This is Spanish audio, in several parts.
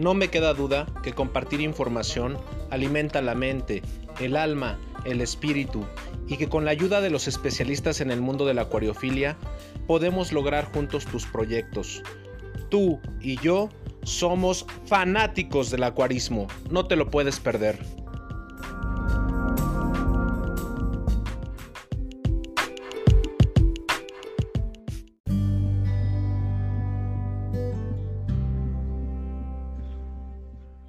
No me queda duda que compartir información alimenta la mente, el alma, el espíritu y que con la ayuda de los especialistas en el mundo de la acuariofilia podemos lograr juntos tus proyectos. Tú y yo somos fanáticos del acuarismo, no te lo puedes perder.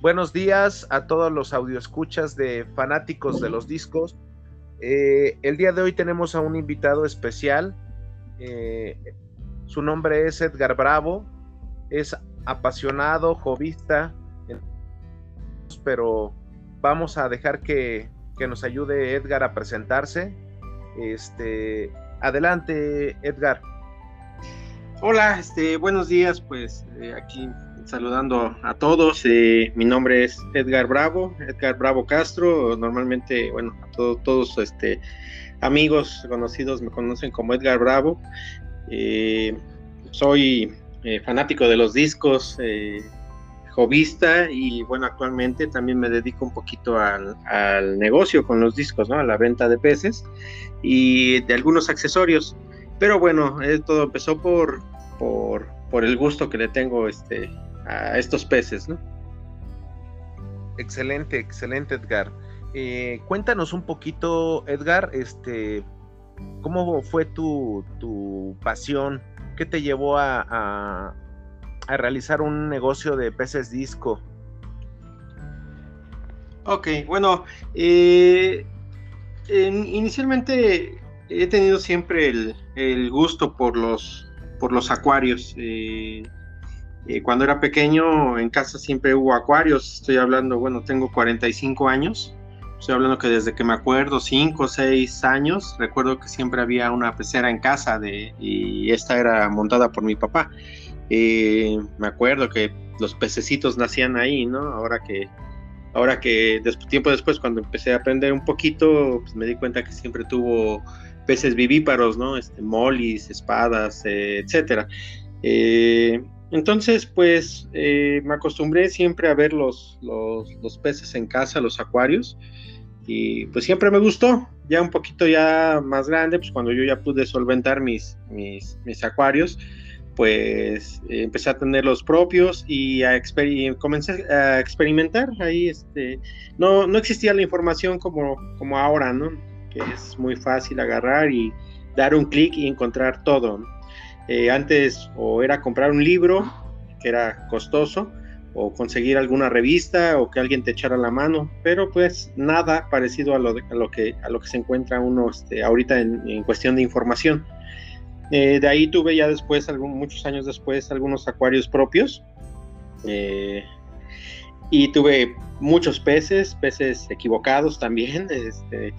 Buenos días a todos los audioescuchas de fanáticos de los discos. Eh, el día de hoy tenemos a un invitado especial. Eh, su nombre es Edgar Bravo. Es apasionado, jovista, pero vamos a dejar que, que nos ayude Edgar a presentarse. Este, adelante, Edgar. Hola, este, buenos días, pues eh, aquí saludando a todos. Eh, mi nombre es Edgar Bravo, Edgar Bravo Castro. Normalmente, bueno, a todos este, amigos conocidos me conocen como Edgar Bravo. Eh, soy eh, fanático de los discos, jovista y bueno, actualmente también me dedico un poquito al, al, negocio con los discos, ¿no? A la venta de peces y de algunos accesorios. Pero bueno, todo empezó por, por, por el gusto que le tengo este, a estos peces, ¿no? Excelente, excelente, Edgar. Eh, cuéntanos un poquito, Edgar, este, ¿cómo fue tu, tu pasión? ¿Qué te llevó a, a, realizar un negocio de peces disco? Ok, bueno, eh, inicialmente he tenido siempre el, el, gusto por los, por los acuarios. Eh, eh, cuando era pequeño en casa siempre hubo acuarios, estoy hablando, bueno, tengo 45 años, estoy hablando que desde que me acuerdo, 5 o 6 años, recuerdo que siempre había una pecera en casa de, y esta era montada por mi papá. Eh, me acuerdo que los pececitos nacían ahí, ¿no? Ahora que, ahora que después, tiempo después, cuando empecé a aprender un poquito, pues me di cuenta que siempre tuvo peces vivíparos, ¿no? Este, molis, espadas, eh, etcétera. Eh, entonces, pues eh, me acostumbré siempre a ver los, los, peces en casa, los acuarios, y pues siempre me gustó. Ya un poquito ya más grande, pues cuando yo ya pude solventar mis, mis, acuarios, pues empecé a tener los propios y a comencé a experimentar ahí. Este, no, no existía la información como, como ahora, ¿no? Que es muy fácil agarrar y dar un clic y encontrar todo. ¿no? Eh, antes o era comprar un libro, que era costoso, o conseguir alguna revista o que alguien te echara la mano, pero pues nada parecido a lo, lo, que, a lo que se encuentra uno este, ahorita en, cuestión de información. Eh, de ahí tuve ya después, algún, muchos años después, algunos acuarios propios. Eh, y tuve muchos peces, peces equivocados también. Este,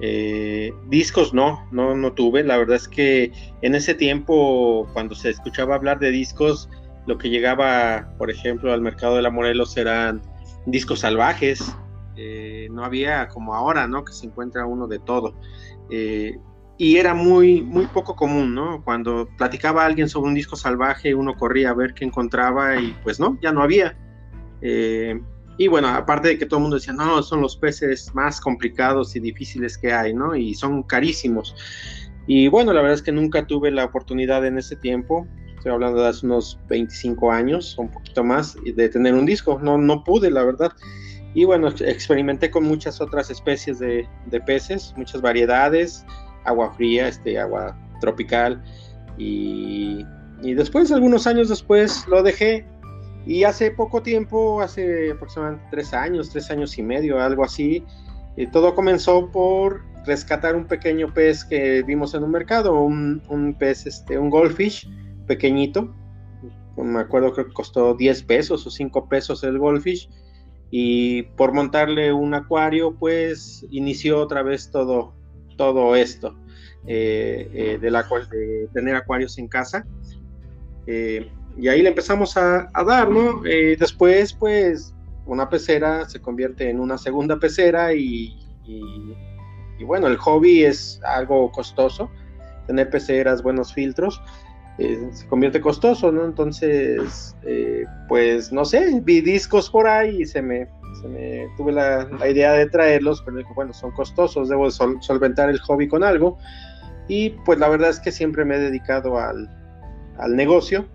eh, discos no, no, no tuve. La verdad es que en ese tiempo, cuando se escuchaba hablar de discos, lo que llegaba, por ejemplo, al mercado de la Morelos eran discos salvajes. Eh, no había como ahora, ¿no? Que se encuentra uno de todo. Eh, y era muy, muy poco común, ¿no? Cuando platicaba alguien sobre un disco salvaje, uno corría a ver qué encontraba y pues no, ya no había. Y bueno, aparte de que todo el mundo decía, no, son los peces más complicados y difíciles que hay, ¿no? Y son carísimos. Y bueno, la verdad es que nunca tuve la oportunidad en ese tiempo, estoy hablando de hace unos 25 años, un poquito más, de tener un disco. No, no pude, la verdad. Y bueno, experimenté con muchas otras especies de, de peces, muchas variedades, agua fría, este, agua tropical. Y, y después, algunos años después, lo dejé y hace poco tiempo, hace aproximadamente tres años, tres años y medio, algo así, eh, todo comenzó por rescatar un pequeño pez que vimos en un mercado, un, pez, este, un goldfish pequeñito. Me acuerdo que costó 10 pesos o 5 pesos el goldfish. Y por montarle un acuario, pues inició otra vez todo, todo esto eh, eh, de tener acuarios en casa. Y ahí le empezamos a, dar, ¿no? Eh, después, pues, una pecera se convierte en una segunda pecera y, bueno, el hobby es algo costoso, tener peceras, buenos filtros. eh, se convierte costoso, ¿no? Entonces, eh, pues no sé, vi discos por ahí y se me, se me tuve la, idea de traerlos, pero dije, bueno, son costosos, debo solventar el hobby con algo. Y pues la verdad es que siempre me he dedicado al, al negocio,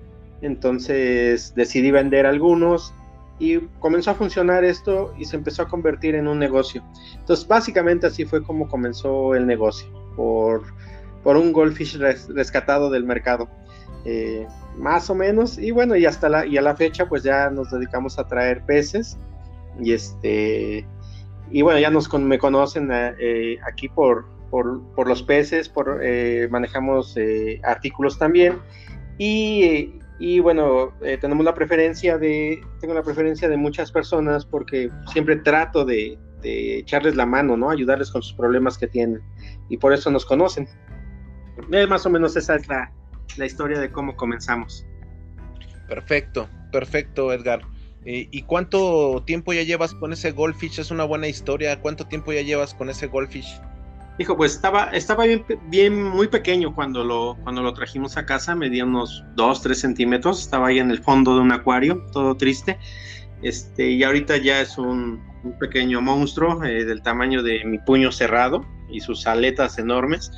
entonces decidí vender algunos y comenzó a funcionar esto y se empezó a convertir en un negocio. Entonces, básicamente así fue como comenzó el negocio, por, por un goldfish rescatado del mercado. Eh, más o menos, y bueno, y hasta la, y a la fecha pues ya nos dedicamos a traer peces y este y bueno, ya nos me conocen eh, aquí por, por, por, los peces, por eh, manejamos artículos también y, y bueno, tenemos la preferencia de, tengo la preferencia de muchas personas porque siempre trato de, echarles la mano, ¿no? Ayudarles con sus problemas que tienen y por eso nos conocen. más o menos esa es la, la historia de cómo comenzamos. Perfecto, perfecto, Edgar. Eh, ¿Y cuánto tiempo ya llevas con ese Goldfish? Es una buena historia. ¿Cuánto tiempo ya llevas con ese Goldfish? Hijo, pues estaba, estaba bien, bien, muy pequeño cuando lo, cuando lo trajimos a casa, medía unos 2, 3 centímetros, estaba ahí en el fondo de un acuario, todo triste. Este, y ahorita ya es un, pequeño monstruo eh, del tamaño de mi puño cerrado y sus aletas enormes.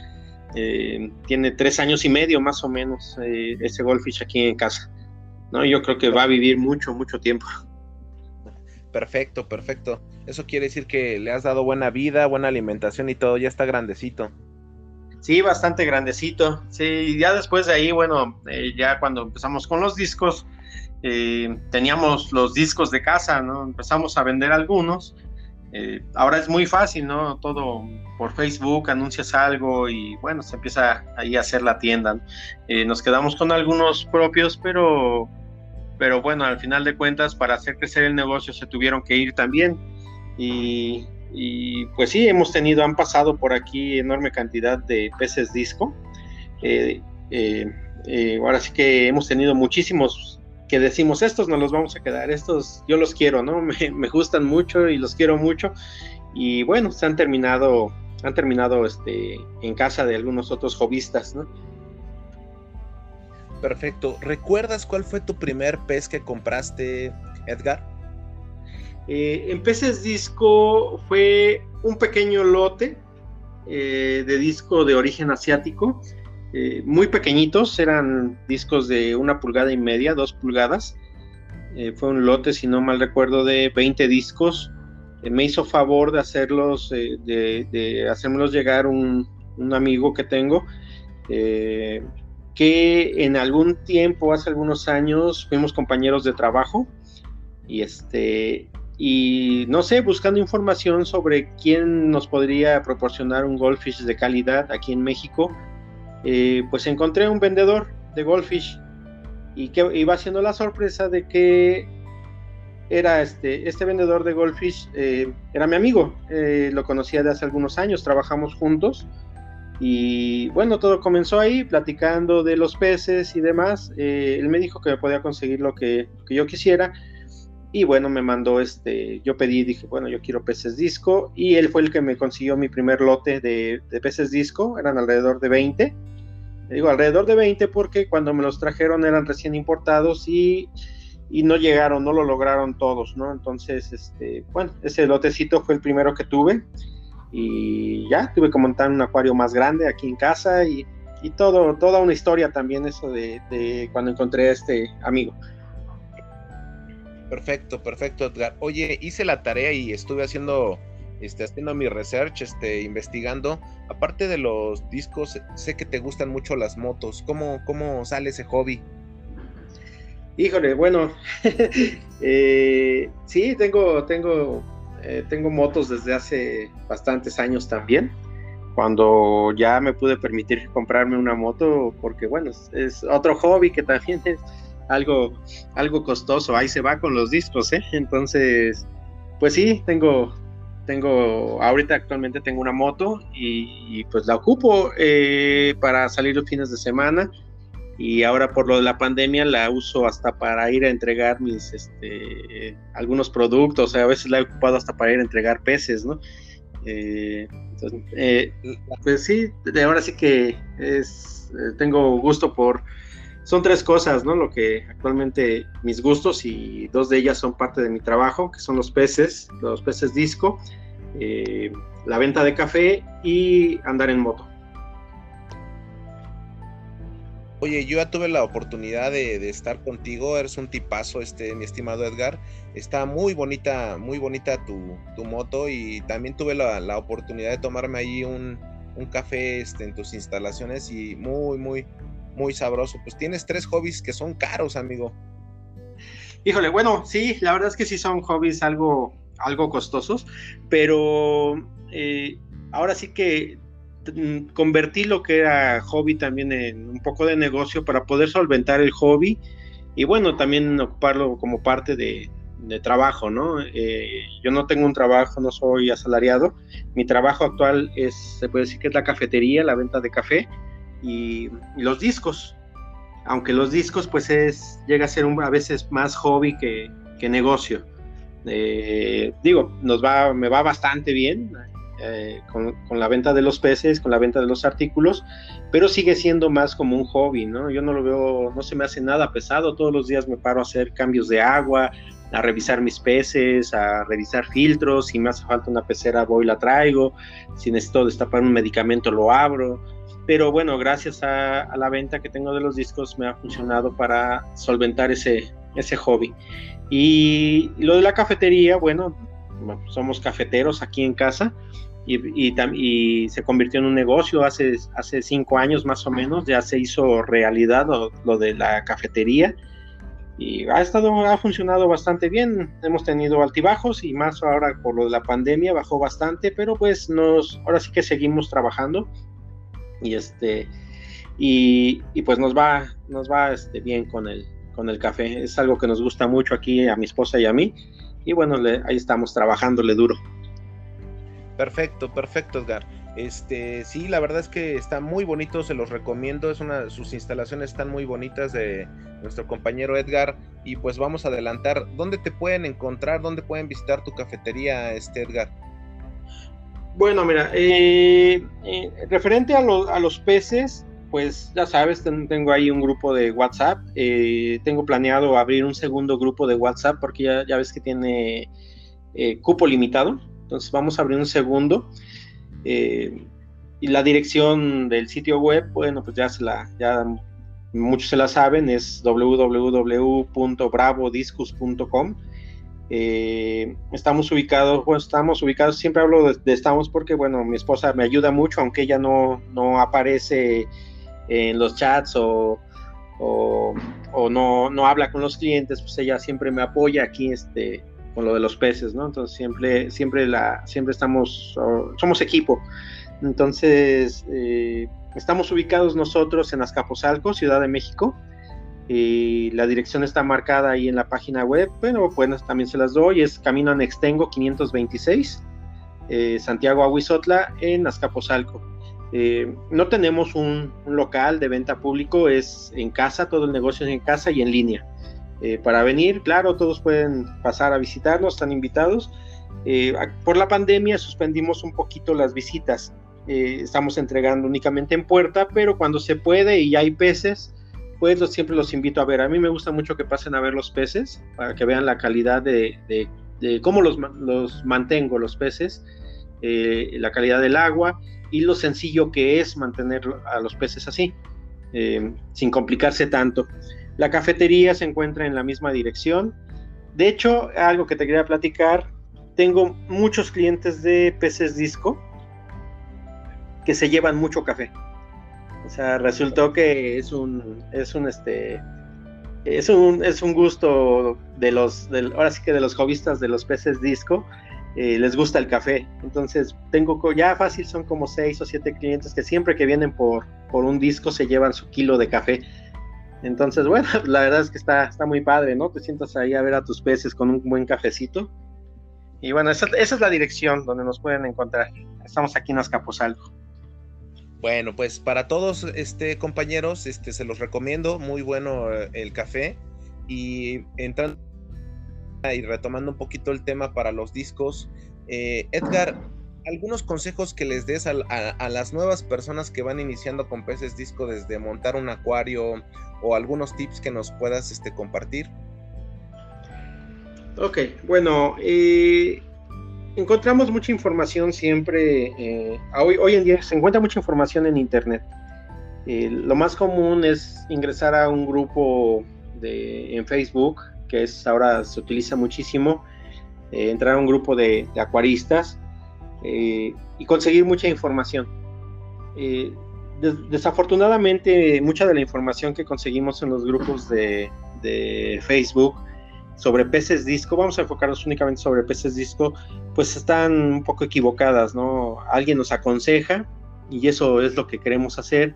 Eh, tiene tres años y medio más o menos eh, ese goldfish aquí en casa. ¿no? Yo creo que va a vivir mucho, mucho tiempo. Perfecto, perfecto. Eso quiere decir que le has dado buena vida, buena alimentación y todo, ya está grandecito. Sí, bastante grandecito. Sí, ya después de ahí, bueno, eh, ya cuando empezamos con los discos, teníamos los discos de casa, ¿no? Empezamos a vender algunos eh, ahora es muy fácil, ¿no? Todo por Facebook, anuncias algo y bueno, se empieza ahí a hacer la tienda. Eh, nos quedamos con algunos propios, pero, pero bueno, al final de cuentas, para hacer crecer el negocio se tuvieron que ir también. Y, pues sí, hemos tenido, han pasado por aquí enorme cantidad de peces disco. Eh, ahora sí que hemos tenido muchísimos que decimos, estos no los vamos a quedar, estos yo los quiero, ¿no? Me, gustan mucho y los quiero mucho. Y bueno, se han terminado, han terminado este, en casa de algunos otros hobbyistas, ¿no? Perfecto. ¿Recuerdas cuál fue tu primer pez que compraste, Edgar? Eh, en peces disco fue un pequeño lote eh, de disco de origen asiático eh, muy pequeñitos, eran discos de una pulgada y media, dos pulgadas. Eh, fue un lote, si no mal recuerdo, de 20 discos. Me hizo favor de hacerlos, de, de, hacérmelos llegar un, amigo que tengo, que en algún tiempo, hace algunos años, fuimos compañeros de trabajo y este y no sé, buscando información sobre quién nos podría proporcionar un goldfish de calidad aquí en México, eh, pues encontré un vendedor de Goldfish y que iba haciendo la sorpresa de que era este, este vendedor de Goldfish, eh, era mi amigo, eh, lo conocía de hace algunos años, trabajamos juntos y bueno, todo comenzó ahí, platicando de los peces y demás. él me dijo que me podía conseguir lo que, yo quisiera. Y bueno, me mandó este, yo pedí, dije, bueno, yo quiero peces disco. Y él fue el que me consiguió mi primer lote de, peces disco, eran alrededor de 20 digo alrededor de 20 porque cuando me los trajeron eran recién importados y, no llegaron, no lo lograron todos, ¿no? Entonces, este, bueno, ese lotecito fue el primero que tuve y ya tuve que montar un acuario más grande aquí en casa y, todo, toda una historia también eso de, de cuando encontré a este amigo. Perfecto, perfecto, Edgar. Oye, hice la tarea y estuve haciendo este, haciendo mi research, este, investigando. Aparte de los discos, sé que te gustan mucho las motos. ¿Cómo, cómo sale ese hobby? Híjole, bueno, eh, sí, tengo, tengo, eh, tengo motos desde hace bastantes años también. Cuando ya me pude permitir comprarme una moto, porque bueno, es, otro hobby que también es algo, algo costoso. Ahí se va con los discos, ¿eh? Entonces, pues sí, tengo, tengo, ahorita actualmente tengo una moto y, pues la ocupo eh, para salir los fines de semana y ahora por lo de la pandemia la uso hasta para ir a entregar mis, este, algunos productos, a veces la he ocupado hasta para ir a entregar peces, ¿no? Eh, eh, pues sí, de ahora sí que es, tengo gusto por, son tres cosas, ¿no? Lo que actualmente mis gustos y dos de ellas son parte de mi trabajo, que son los peces, los peces disco, eh, la venta de café y andar en moto. Oye, yo ya tuve la oportunidad de, estar contigo, eres un tipazo, este, mi estimado Edgar. Está muy bonita, muy bonita tu, moto y también tuve la, oportunidad de tomarme ahí un, café este, en tus instalaciones y muy, muy, muy sabroso. Pues tienes tres hobbies que son caros, amigo. Híjole, bueno, sí, la verdad es que sí son hobbies algo, algo costosos, pero eh, ahora sí que convertí lo que era hobby también en un poco de negocio para poder solventar el hobby y bueno, también ocuparlo como parte de, trabajo, ¿no? Eh, yo no tengo un trabajo, no soy asalariado. Mi trabajo actual es, se puede decir que es la cafetería, la venta de café y, los discos. Aunque los discos, pues es, llega a ser a veces más hobby que, negocio. Eh, digo, nos va, me va bastante bien eh, con, la venta de los peces, con la venta de los artículos, pero sigue siendo más como un hobby, ¿no? Yo no lo veo, no se me hace nada pesado, todos los días me paro a hacer cambios de agua, a revisar mis peces, a revisar filtros, si me hace falta una pecera voy la traigo, si necesito destapar un medicamento lo abro, pero bueno, gracias a, la venta que tengo de los discos me ha funcionado para solventar ese, ese hobby. Y, lo de la cafetería, bueno, somos cafeteros aquí en casa y, y, se convirtió en un negocio hace, hace cinco años más o menos, ya se hizo realidad lo, de la cafetería. Y ha estado, ha funcionado bastante bien. Hemos tenido altibajos y más ahora por lo de la pandemia bajó bastante, pero pues nos, ahora sí que seguimos trabajando. Y este y, pues nos va nos va este, bien con el con el café. Es algo que nos gusta mucho aquí a mi esposa y a mí. Y bueno ahí estamos trabajándole duro perfecto perfecto Edgar este sí la verdad es que está muy bonito se los recomiendo es una sus instalaciones están muy bonitas de nuestro compañero Edgar y pues vamos a adelantar dónde te pueden encontrar dónde pueden visitar tu cafetería este Edgar bueno, mira, eh, eh, referente a, los peces, pues ya sabes, tengo ahí un grupo de WhatsApp. Eh, tengo planeado abrir un segundo grupo de WhatsApp porque ya, ves que tiene cupo limitado. Entonces vamos a abrir un segundo. y la dirección del sitio web, bueno, pues ya se la, ya muchos se la saben, es www.bravodiscus.com. Eh, estamos ubicados, bueno, estamos ubicados, siempre hablo de, estamos porque, bueno, mi esposa me ayuda mucho, aunque ella no, no aparece en los chats o, o, no, no, habla con los clientes, pues ella siempre me apoya aquí este, con lo de los peces, ¿no? Entonces siempre, siempre, la, siempre estamos, somos equipo. Entonces, eh, estamos ubicados nosotros en Azcapotzalco, Ciudad de México y la dirección está marcada ahí en la página web, bueno, pues también se las doy, es Camino Anextengo 526, eh, Santiago Aguizotla, en Azcapotzalco. Eh, no tenemos un, local de venta público, es en casa, todo el negocio es en casa y en línea. Eh, para venir, claro, todos pueden pasar a visitarnos, están invitados. por la pandemia suspendimos un poquito las visitas, estamos entregando únicamente en puerta, pero cuando se puede y hay peces, pues siempre los invito a ver. A mí me gusta mucho que pasen a ver los peces para que vean la calidad de, cómo los, mantengo los peces, eh, la calidad del agua y lo sencillo que es mantener a los peces así, eh, sin complicarse tanto. La cafetería se encuentra en la misma dirección. De hecho, algo que te quería platicar, tengo muchos clientes de peces disco que se llevan mucho café. O sea, resultó que es un, es un, este, es un, es un gusto de los, ahora sí que de los hobbyistas de los peces disco, eh, les gusta el café. Entonces, tengo ya fácil, son como seis o siete clientes que siempre que vienen por, por un disco se llevan su kilo de café. Entonces, bueno, la verdad es que está, está muy padre, ¿no? Te sientas ahí a ver a tus peces con un buen cafecito. Y bueno, esa, esa es la dirección donde nos pueden encontrar. Estamos aquí en Azcapotzalco. Bueno, pues para todos este compañeros, este se los recomiendo, muy bueno eh, el café y entrando y retomando un poquito el tema para los discos, eh, Edgar, algunos consejos que les des a, las nuevas personas que van iniciando con peces disco desde montar un acuario o algunos tips que nos puedas este, compartir. Ok, bueno, eh, encontramos mucha información siempre, eh, hoy, en día se encuentra mucha información en Internet. Eh, lo más común es ingresar a un grupo de, en Facebook, que es ahora se utiliza muchísimo, entrar a un grupo de, acuaristas y conseguir mucha información. desafortunadamente, mucha de la información que conseguimos en los grupos de, de Facebook sobre peces disco, vamos a enfocarnos únicamente sobre peces disco, pues están un poco equivocadas, ¿no? Alguien nos aconseja y eso es lo que queremos hacer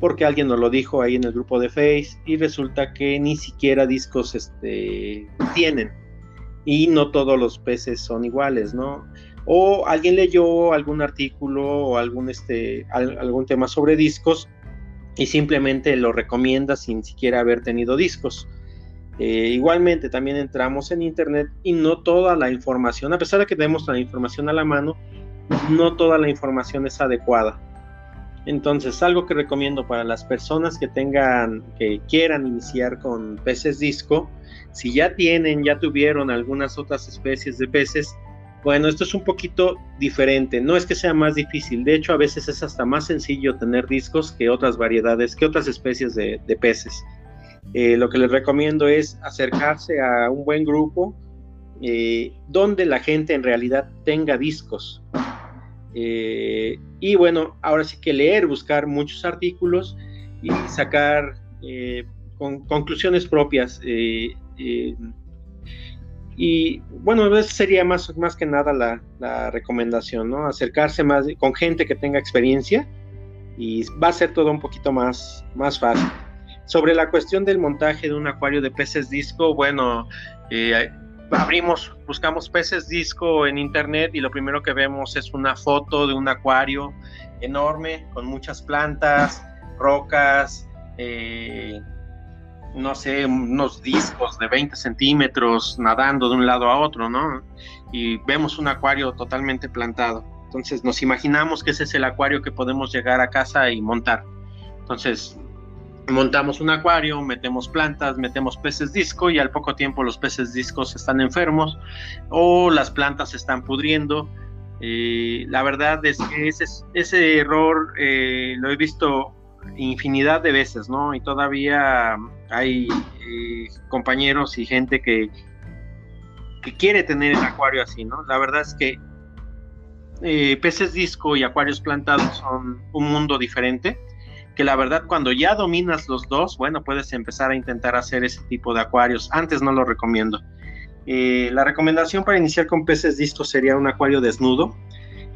porque alguien nos lo dijo ahí en el grupo de Face y resulta que ni siquiera discos este, tienen y no todos los peces son iguales, ¿no? O alguien leyó algún artículo o algún, este, algún tema sobre discos y simplemente lo recomienda sin siquiera haber tenido discos. Eh, igualmente también entramos en internet y no toda la información, a pesar de que tenemos la información a la mano, no toda la información es adecuada. Entonces, algo que recomiendo para las personas que tengan, que quieran iniciar con peces disco, si ya tienen, ya tuvieron algunas otras especies de peces, bueno, esto es un poquito diferente. No es que sea más difícil, de hecho, a veces es hasta más sencillo tener discos que otras variedades, que otras especies de peces. Eh, lo que les recomiendo es acercarse a un buen grupo eh, donde la gente en realidad tenga discos. Eh, y bueno, ahora sí que leer, buscar muchos artículos y sacar conclusiones propias. Y bueno, esa sería más, más que nada la, la, recomendación, ¿no? Acercarse más con gente que tenga experiencia y va a ser todo un poquito más, más fácil. Sobre la cuestión del montaje de un acuario de peces disco, bueno, eh, abrimos, buscamos peces disco en internet y lo primero que vemos es una foto de un acuario enorme con muchas plantas, rocas, eh, no sé, unos discos de 20 centímetros nadando de un lado a otro, ¿no? Y vemos un acuario totalmente plantado. Entonces nos imaginamos que ese es el acuario que podemos llegar a casa y montar. Entonces montamos un acuario, metemos plantas, metemos peces disco y al poco tiempo los peces discos están enfermos o las plantas están pudriendo. Eh, la verdad es que ese, ese error eh, lo he visto infinidad de veces, ¿no? Y todavía hay eh, compañeros y gente que, que quiere tener el acuario así, ¿no? La verdad es que peces disco y acuarios plantados son un mundo diferente que la verdad cuando ya dominas los dos, bueno, puedes empezar a intentar hacer ese tipo de acuarios. Antes no lo recomiendo. Eh, la recomendación para iniciar con peces discos sería un acuario desnudo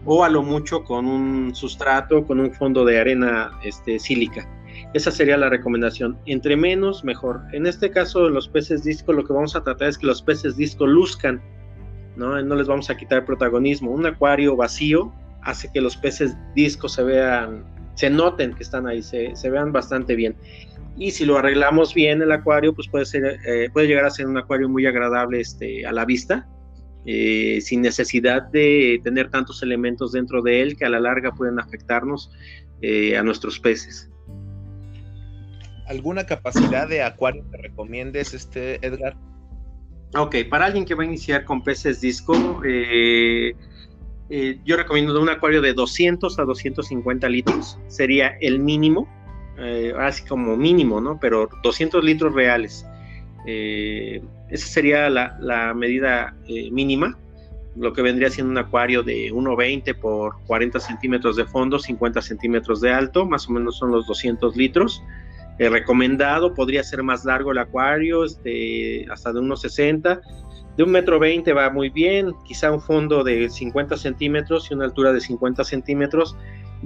o a lo mucho con un sustrato, con un fondo de arena este, sílica. Esa sería la recomendación. Entre menos, mejor. En este caso, los peces disco, lo que vamos a tratar es que los peces disco luzcan, ¿no? No les vamos a quitar protagonismo. Un acuario vacío hace que los peces disco se vean se noten que están ahí, se, vean bastante bien. Y si lo arreglamos bien el acuario, pues puede, ser, eh, puede llegar a ser un acuario muy agradable este, a la vista, eh, sin necesidad de tener tantos elementos dentro de él que a la larga pueden afectarnos eh, a nuestros peces. ¿Alguna capacidad de acuario que recomiendes, este, Edgar? Ok, para alguien que va a iniciar con peces disco, eh, yo recomiendo un acuario de 200 a 250 litros, sería el mínimo, eh, así como mínimo, ¿no? Pero 200 litros reales. Eh, esa sería la, medida mínima, lo que vendría siendo un acuario de 1,20 por 40 centímetros de fondo, 50 centímetros de alto, más o menos son los 200 litros. Recomendado, podría ser más largo el acuario, este, hasta de unos 60 de un metro veinte va muy bien, quizá un fondo de 50 centímetros y una altura de 50 centímetros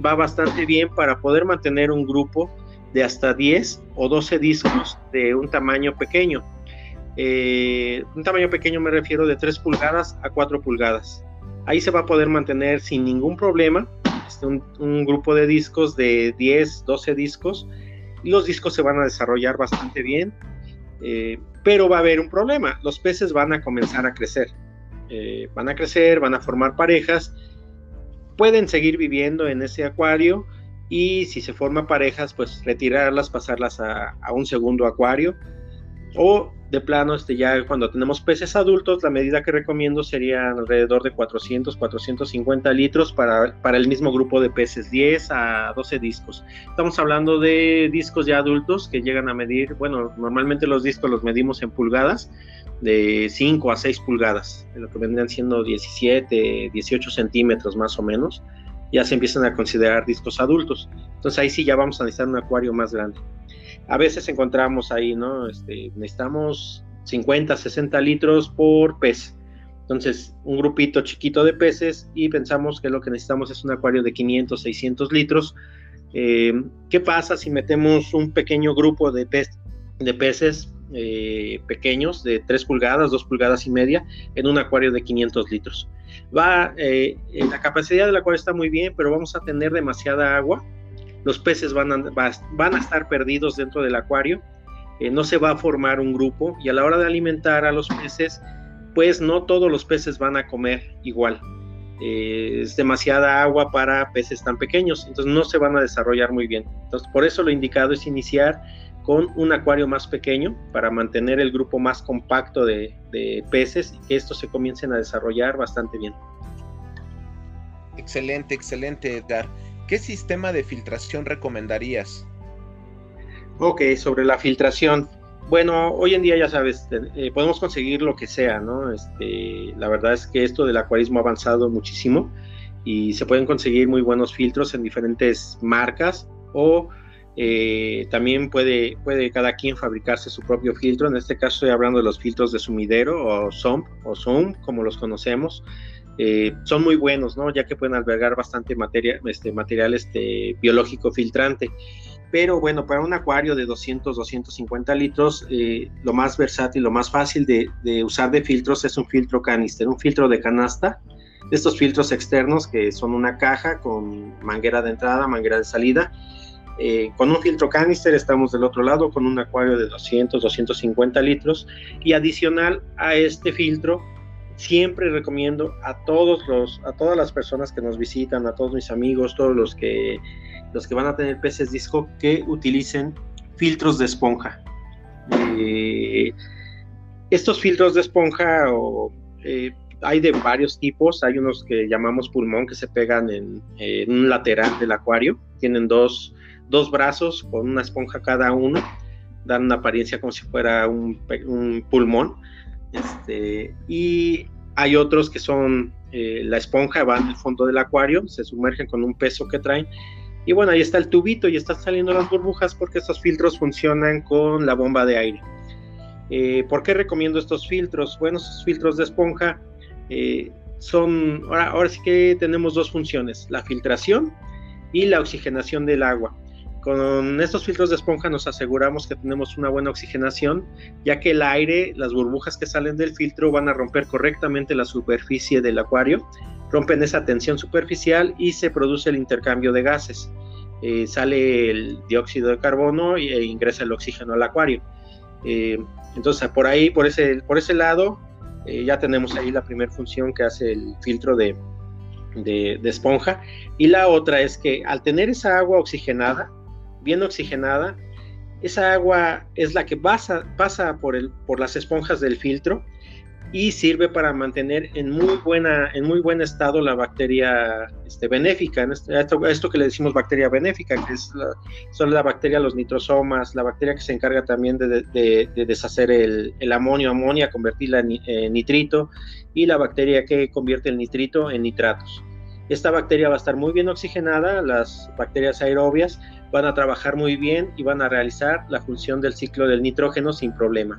va bastante bien para poder mantener un grupo de hasta 10 o 12 discos de un tamaño pequeño. Eh, un tamaño pequeño me refiero de 3 pulgadas a 4 pulgadas. Ahí se va a poder mantener sin ningún problema este, un, grupo de discos de 10, 12 discos. Los discos se van a desarrollar bastante bien. Eh, pero va a haber un problema, los peces van a comenzar a crecer, eh, van a crecer, van a formar parejas pueden seguir viviendo en ese acuario y si se forman parejas, pues retirarlas, pasarlas a, un segundo acuario. O de plano, este, ya cuando tenemos peces adultos, la medida que recomiendo sería alrededor de 400, 450 litros para, para el mismo grupo de peces, 10 a 12 discos. Estamos hablando de discos ya adultos que llegan a medir, bueno, normalmente los discos los medimos en pulgadas, de 5 a 6 pulgadas, lo que vendrían siendo 17, 18 centímetros más o menos ya se empiezan a considerar discos adultos. Entonces ahí sí ya vamos a necesitar un acuario más grande. A veces encontramos ahí, ¿no? Este, necesitamos 50, 60 litros por pez. Entonces, un grupito chiquito de peces y pensamos que lo que necesitamos es un acuario de 500, 600 litros. Eh, ¿Qué pasa si metemos un pequeño grupo de, de peces eh, pequeños de 3 pulgadas, 2 pulgadas y media en un acuario de 500 litros? va, eh, la capacidad del acuario está muy bien, pero vamos a tener demasiada agua. Los peces van a, estar perdidos dentro del acuario. Eh, no se va a formar un grupo y a la hora de alimentar a los peces, pues no todos los peces van a comer igual. es demasiada agua para peces tan pequeños, entonces no se van a desarrollar muy bien. Entonces, por eso lo indicado es iniciar con un acuario más pequeño para mantener el grupo más compacto de, peces y que estos se comiencen a desarrollar bastante bien. Excelente, excelente, Edgar. ¿Qué sistema de filtración recomendarías? Ok, sobre la filtración. Bueno, hoy en día ya sabes, eh, podemos conseguir lo que sea, ¿no? Este, la verdad es que esto del acuarismo ha avanzado muchísimo y se pueden conseguir muy buenos filtros en diferentes marcas o eh, también puede, puede cada quien fabricarse su propio filtro. En este caso estoy hablando de los filtros de sumidero o SOMP o Zoom, como los conocemos. Eh, son muy buenos, ¿no? Ya que pueden albergar bastante materia, este, material este, biológico filtrante. Pero bueno, para un acuario de 200, 250 litros, eh, lo más versátil, lo más fácil de, de, usar de filtros es un filtro canister, un filtro de canasta. Estos filtros externos que son una caja con manguera de entrada, manguera de salida eh, con un filtro canister estamos del otro lado con un acuario de 200, 250 litros y adicional a este filtro siempre recomiendo a todos los a todas las personas que nos visitan, a todos mis amigos, todos los que los que van a tener peces disco que utilicen filtros de esponja. Eh, estos filtros de esponja eh, hay de varios tipos, hay unos que llamamos pulmón que se pegan en, un lateral del acuario, tienen dos, dos brazos con una esponja cada uno, dan una apariencia como si fuera un, pulmón. Este, y hay otros que son eh, la esponja, va en el fondo del acuario, se sumergen con un peso que traen. Y bueno, ahí está el tubito y están saliendo las burbujas porque estos filtros funcionan con la bomba de aire. Eh, ¿Por qué recomiendo estos filtros? Bueno, estos filtros de esponja eh, son, ahora sí que tenemos dos funciones, la filtración y la oxigenación del agua. Con estos filtros de esponja nos aseguramos que tenemos una buena oxigenación, ya que el aire, las burbujas que salen del filtro van a romper correctamente la superficie del acuario, rompen esa tensión superficial y se produce el intercambio de gases. Eh, sale el dióxido de carbono e ingresa el oxígeno al acuario. Eh, entonces, por ahí, por ese, por ese lado, eh, ya tenemos ahí la primera función que hace el filtro de, de, esponja. Y la otra es que al tener esa agua oxigenada, bien oxigenada, esa agua es la que pasa, pasa por, el, por las esponjas del filtro y sirve para mantener en muy, buena, en muy buen estado la bacteria este, benéfica, este, esto, esto, que le decimos bacteria benéfica, que es la, son la bacteria, los nitrosomas, la bacteria que se encarga también de, deshacer el, amonio, amonia, convertirla en nitrito, y la bacteria que convierte el nitrito en nitratos. Esta bacteria va a estar muy bien oxigenada, las bacterias aerobias van a trabajar muy bien y van a realizar la función del ciclo del nitrógeno sin problema.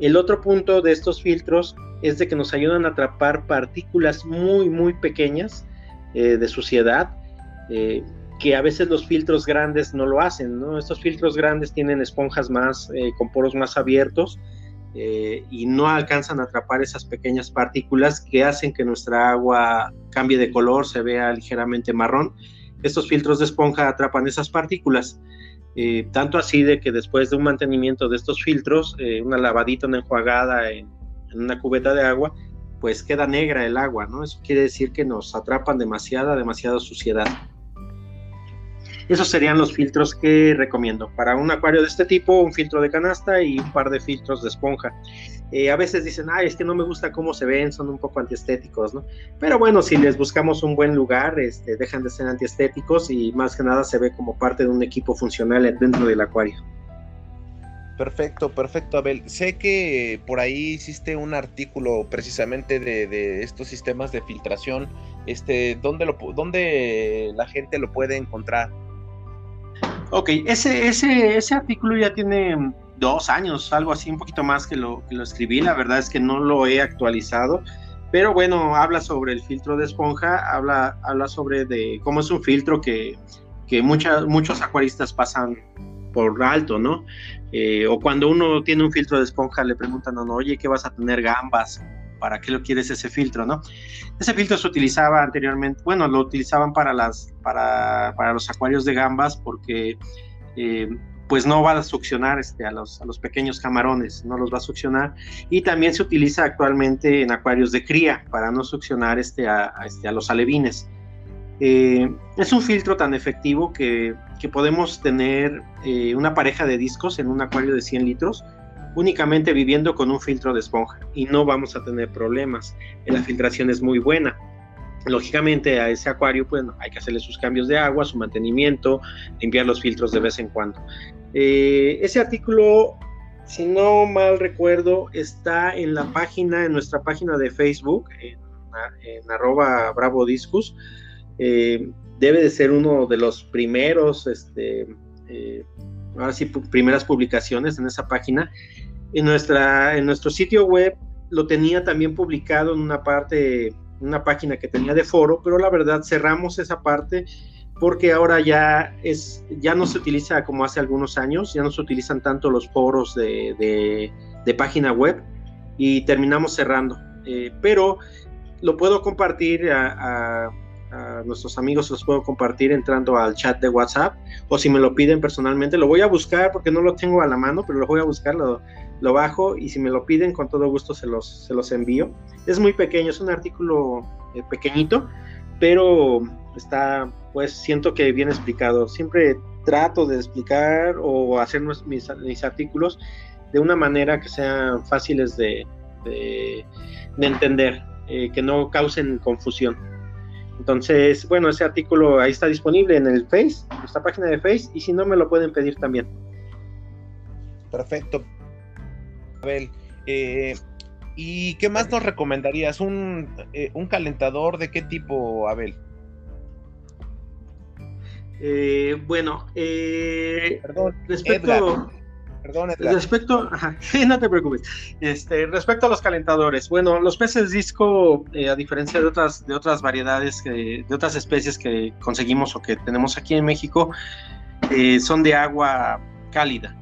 El otro punto de estos filtros es de que nos ayudan a atrapar partículas muy muy pequeñas eh, de suciedad eh, que a veces los filtros grandes no lo hacen. Estos filtros grandes tienen esponjas más eh, con poros más abiertos y no alcanzan a atrapar esas pequeñas partículas que hacen que nuestra agua cambie de color, se vea ligeramente marrón. Estos filtros de esponja atrapan esas partículas. Eh, tanto así de que después de un mantenimiento de estos filtros, eh, una lavadita, una enjuagada en, una cubeta de agua, pues queda negra el agua, ¿no? Eso quiere decir que nos atrapan demasiada, demasiada suciedad. Esos serían los filtros que recomiendo. Para un acuario de este tipo, un filtro de canasta y un par de filtros de esponja. Eh, a veces dicen, ay, es que no me gusta cómo se ven, son un poco antiestéticos, ¿no? Pero bueno, si les buscamos un buen lugar, este, dejan de ser antiestéticos y más que nada se ve como parte de un equipo funcional dentro del acuario. Perfecto, perfecto, Abel. Sé que por ahí hiciste un artículo precisamente de, estos sistemas de filtración. Este, ¿dónde, lo, ¿Dónde la gente lo puede encontrar? Ok, ese, ese, ese artículo ya tiene dos años, algo así, un poquito más que lo, que lo escribí. La verdad es que no lo he actualizado. Pero bueno, habla sobre el filtro de esponja, habla, habla sobre de cómo es un filtro que, que muchos acuaristas pasan por alto, ¿no? Eh, o cuando uno tiene un filtro de esponja le preguntan, no, oye, ¿qué vas a tener gambas? ¿Para qué lo quieres ese filtro, no? Ese filtro se utilizaba anteriormente, bueno, lo utilizaban para, las, para, para los acuarios de gambas porque eh, pues no va a succionar este, a, los, a los pequeños camarones, no los va a succionar. Y también se utiliza actualmente en acuarios de cría para no succionar este, a, este, a los alevines. Eh, es un filtro tan efectivo que, que podemos tener eh, una pareja de discos en un acuario de 100 litros únicamente viviendo con un filtro de esponja y no vamos a tener problemas. La filtración es muy buena. Lógicamente a ese acuario pues hay que hacerle sus cambios de agua, su mantenimiento, limpiar los filtros de vez en cuando. Eh, ese artículo, si no mal recuerdo, está en la página, en nuestra página de Facebook, en, arroba bravo discus. Eh, debe de ser uno de los primeros, este, eh, ahora sí, primeras publicaciones en esa página en, nuestra, en nuestro sitio web lo tenía también publicado en una parte, una página que tenía de foro, pero la verdad cerramos esa parte porque ahora ya es ya no se utiliza como hace algunos años, ya no se utilizan tanto los foros de, de, página web y terminamos cerrando. Eh, pero lo puedo compartir a, a, nuestros amigos, los puedo compartir entrando al chat de WhatsApp o si me lo piden personalmente, lo voy a buscar porque no lo tengo a la mano, pero lo voy a buscar, lo, lo bajo y si me lo piden con todo gusto se los, se los envío. Es muy pequeño, es un artículo eh, pequeñito, pero está, pues siento que bien explicado. Siempre trato de explicar o hacer mis, mis artículos de una manera que sean fáciles de, de, entender, eh, que no causen confusión. Entonces, bueno, ese artículo ahí está disponible en el Face, en nuestra página de Face, y si no, me lo pueden pedir también. Perfecto. Abel, eh, ¿y qué más nos recomendarías? ¿Un, eh, un calentador de qué tipo, Abel? Eh, bueno, perdón, respecto, Perdón, Respecto, no te preocupes. Este, respecto a los calentadores, bueno, los peces disco, a diferencia de otras, de otras variedades, de otras especies que conseguimos o que tenemos aquí en México, son de agua cálida.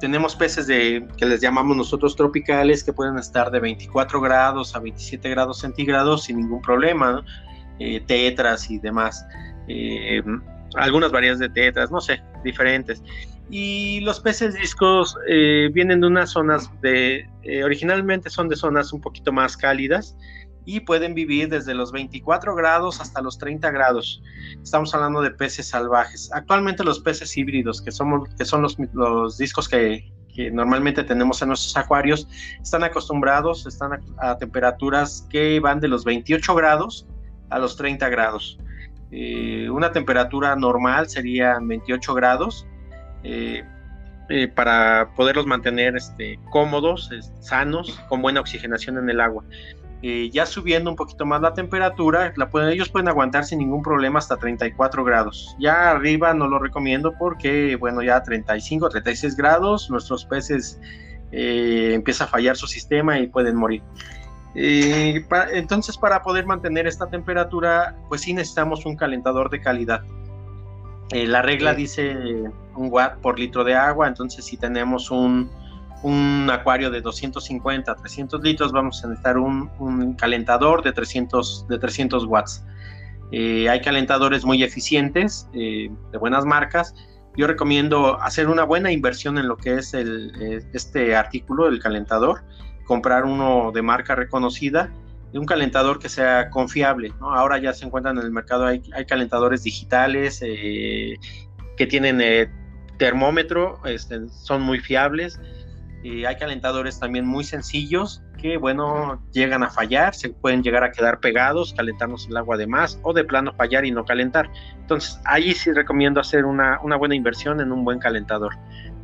Tenemos peces de, que les llamamos nosotros tropicales que pueden estar de 24 grados a 27 grados centígrados sin ningún problema, eh, tetras y demás. Eh, algunas variedades de tetras, no sé, diferentes. Y los peces discos eh, vienen de unas zonas de, originalmente son de zonas un poquito más cálidas y pueden vivir desde los 24 grados hasta los 30 grados. Estamos hablando de peces salvajes. Actualmente los peces híbridos, que, somos, que son los, discos que, que, normalmente tenemos en nuestros acuarios, están acostumbrados, están a, temperaturas que van de los 28 grados a los 30 grados. Eh, una temperatura normal sería 28 grados. Eh, eh, para poderlos mantener este, cómodos, sanos, con buena oxigenación en el agua. Eh, ya subiendo un poquito más la temperatura, ellos pueden aguantar sin ningún problema hasta 34 grados. Ya arriba no lo recomiendo porque, bueno, ya 35, 36 grados, nuestros peces eh, empieza a fallar su sistema y pueden morir. Entonces, para poder mantener esta temperatura, pues sí necesitamos un calentador de calidad. La regla dice un watt por litro de agua, entonces si tenemos un, un acuario de 250 a 300 litros, vamos a necesitar un, calentador de 300, de 300 watts. Eh, hay calentadores muy eficientes, eh, de buenas marcas. Yo recomiendo hacer una buena inversión en lo que es el, eh, este artículo, el calentador. comprar uno de marca reconocida un calentador que sea confiable. ¿no? Ahora ya se encuentran en el mercado, hay, calentadores digitales eh, que tienen eh, termómetro, este, son muy fiables. Y hay calentadores también muy sencillos que, bueno, llegan a fallar, se pueden llegar a quedar pegados, calentarnos el agua de más o de plano fallar y no calentar. Entonces, ahí sí recomiendo hacer una buena inversión en un buen calentador.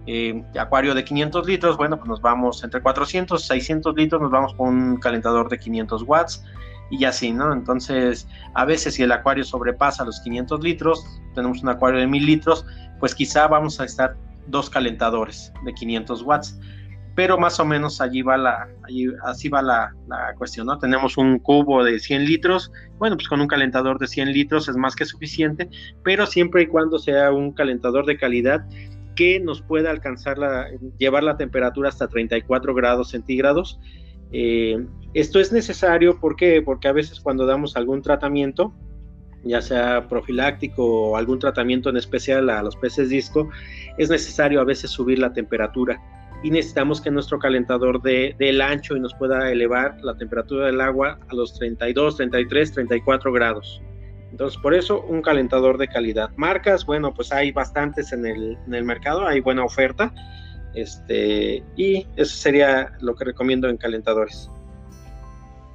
Eh, acuario de 500 litros, bueno, pues nos vamos entre 400, 600 litros, nos vamos con un calentador de 500 watts y así, ¿no? Entonces, a veces si el acuario sobrepasa los 500 litros, tenemos un acuario de 1000 litros, pues quizá vamos a estar dos calentadores de 500 watts. Pero más o menos allí va la, allí, así va la, la cuestión, ¿no? Tenemos un cubo de 100 litros, bueno, pues con un calentador de 100 litros es más que suficiente, pero siempre y cuando sea un calentador de calidad que nos pueda alcanzar la, llevar la temperatura hasta 34 grados centígrados. Eh, esto es necesario ¿por porque a veces cuando damos algún tratamiento, ya sea profiláctico o algún tratamiento en especial a los peces disco, es necesario a veces subir la temperatura y necesitamos que nuestro calentador dé el ancho y nos pueda elevar la temperatura del agua a los 32, 33, 34 grados. Entonces, por eso un calentador de calidad. Marcas, bueno, pues hay bastantes en el, mercado, hay buena oferta. Este, y eso sería lo que recomiendo en calentadores.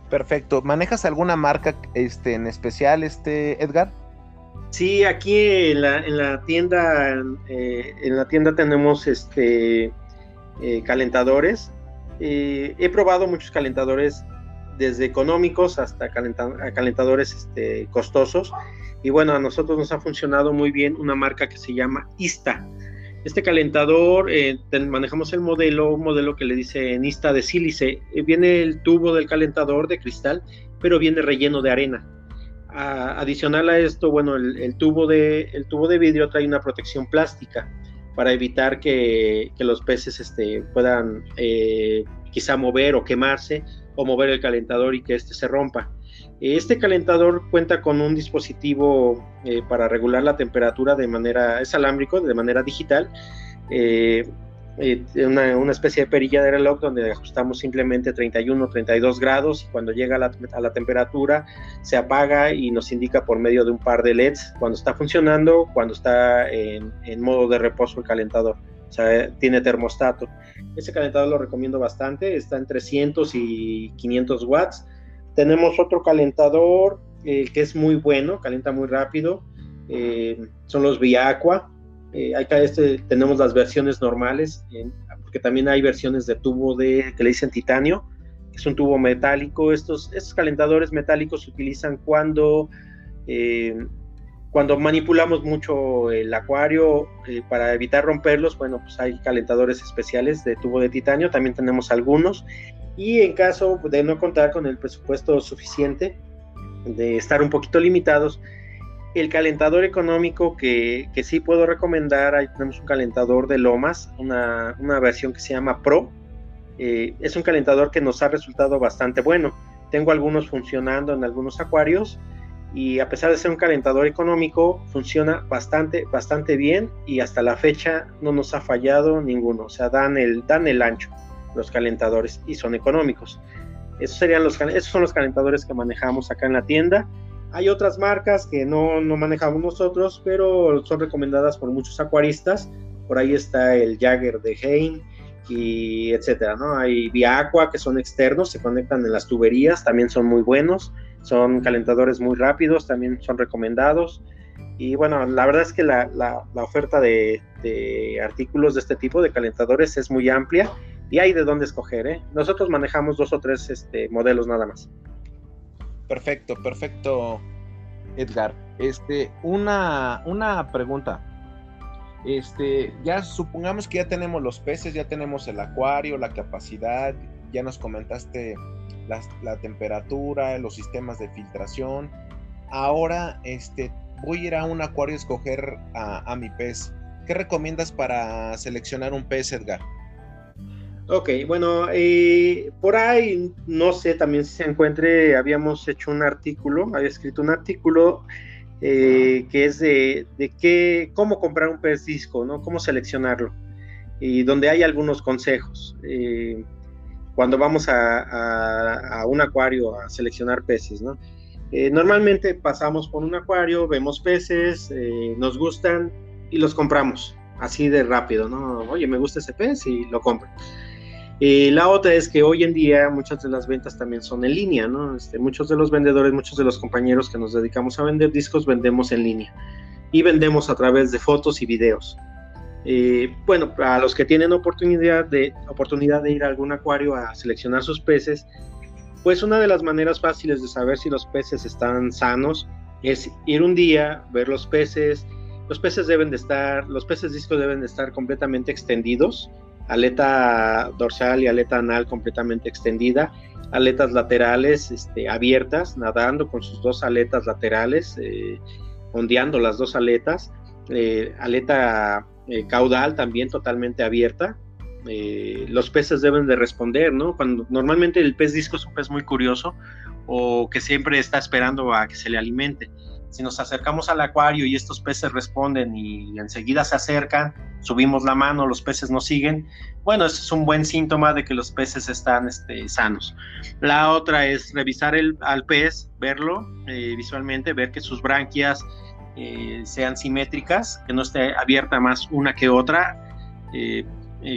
Perfecto. ¿Manejas alguna marca este, en especial, este, Edgar? Sí, aquí en la, tienda, eh, en la tienda tenemos este eh, calentadores. Eh, he probado muchos calentadores desde económicos hasta calentadores este, costosos. Y bueno, a nosotros nos ha funcionado muy bien una marca que se llama Ista. Este calentador, eh, manejamos el modelo, un modelo que le dice Ista de sílice. Eh, viene el tubo del calentador de cristal, pero viene relleno de arena. adicional a esto, bueno, el, tubo de, el tubo de vidrio trae una protección plástica para evitar que, los peces este, puedan eh, quizá mover o quemarse o mover el calentador y que este se rompa. Este calentador cuenta con un dispositivo eh, para regular la temperatura de manera, es alámbrico, de manera digital, eh, eh, una, especie de perilla de reloj donde ajustamos simplemente 31, 32 grados y cuando llega a la, temperatura se apaga y nos indica por medio de un par de LEDs cuando está funcionando, cuando está en modo de reposo el calentador o sea, tiene termostato. Ese calentador lo recomiendo bastante, está en 300 y 500 watts. Tenemos otro calentador eh, que es muy bueno, calienta muy rápido, eh, son los Viacqua. Eh, acá este, tenemos las versiones normales, porque también hay versiones de tubo de, que le dicen titanio, es un tubo metálico. Estos, estos calentadores metálicos se utilizan cuando cuando manipulamos mucho el acuario eh, para evitar romperlos, bueno, pues hay calentadores especiales de tubo de titanio, también tenemos algunos. Y en caso de no contar con el presupuesto suficiente, de estar un poquito limitados, el calentador económico que, que sí puedo recomendar, ahí tenemos un calentador de Lomas, una, una versión que se llama Pro. Eh, es un calentador que nos ha resultado bastante bueno. Tengo algunos funcionando en algunos acuarios y a pesar de ser un calentador económico, funciona bastante, bastante bien y hasta la fecha no nos ha fallado ninguno. O sea, dan el, dan el ancho los calentadores y son económicos. Esos, serían los, esos son los calentadores que manejamos acá en la tienda. Hay otras marcas que no, no manejamos nosotros, pero son recomendadas por muchos acuaristas. Por ahí está el Jagger de Hein y etcétera, ¿no? Hay Via Aqua que son externos, se conectan en las tuberías, también son muy buenos. Son calentadores muy rápidos, también son recomendados. Y bueno, la verdad es que la, oferta de, artículos de este tipo de calentadores es muy amplia y hay de dónde escoger. ¿eh? Nosotros manejamos dos o tres este, modelos nada más. Perfecto, perfecto, Edgar. Este, una, una pregunta. Este, ya supongamos que ya tenemos los peces, ya tenemos el acuario, la capacidad, ya nos comentaste la, temperatura, los sistemas de filtración. Ahora este, voy a ir a un acuario a escoger a, mi pez. ¿Qué recomiendas para seleccionar un pez, Edgar? Ok, bueno, eh, por ahí no sé también si se encuentre, habíamos hecho un artículo, había escrito un artículo eh, que es de, de qué, cómo comprar un pez disco, ¿no? Cómo seleccionarlo. Y donde hay algunos consejos. Eh, cuando vamos a, un acuario a seleccionar peces, ¿no? Eh, normalmente pasamos por un acuario, vemos peces, eh, nos gustan y los compramos, así de rápido, ¿no? Oye, me gusta ese pez y lo compro. La otra es que hoy en día muchas de las ventas también son en línea, ¿no? Este, muchos de los vendedores, muchos de los compañeros que nos dedicamos a vender discos, vendemos en línea y vendemos a través de fotos y videos. Eh, bueno, para los que tienen oportunidad de, oportunidad de ir a algún acuario a seleccionar sus peces, pues una de las maneras fáciles de saber si los peces están sanos es ir un día, ver los peces. Los peces deben de estar, los peces disco deben de estar completamente extendidos, aleta dorsal y aleta anal completamente extendida, aletas laterales este, abiertas, nadando con sus dos aletas laterales, eh, ondeando las dos aletas, eh, aleta eh, caudal también totalmente abierta. Eh, los peces deben de responder, ¿no? Cuando normalmente el pez disco es un pez muy curioso o que siempre está esperando a que se le alimente. Si nos acercamos al acuario y estos peces responden y enseguida se acercan, subimos la mano, los peces nos siguen, bueno, eso es un buen síntoma de que los peces están este, sanos. La otra es revisar el, al pez, verlo eh, visualmente, ver que sus branquias eh, sean simétricas, que no esté abierta más una que otra. Eh,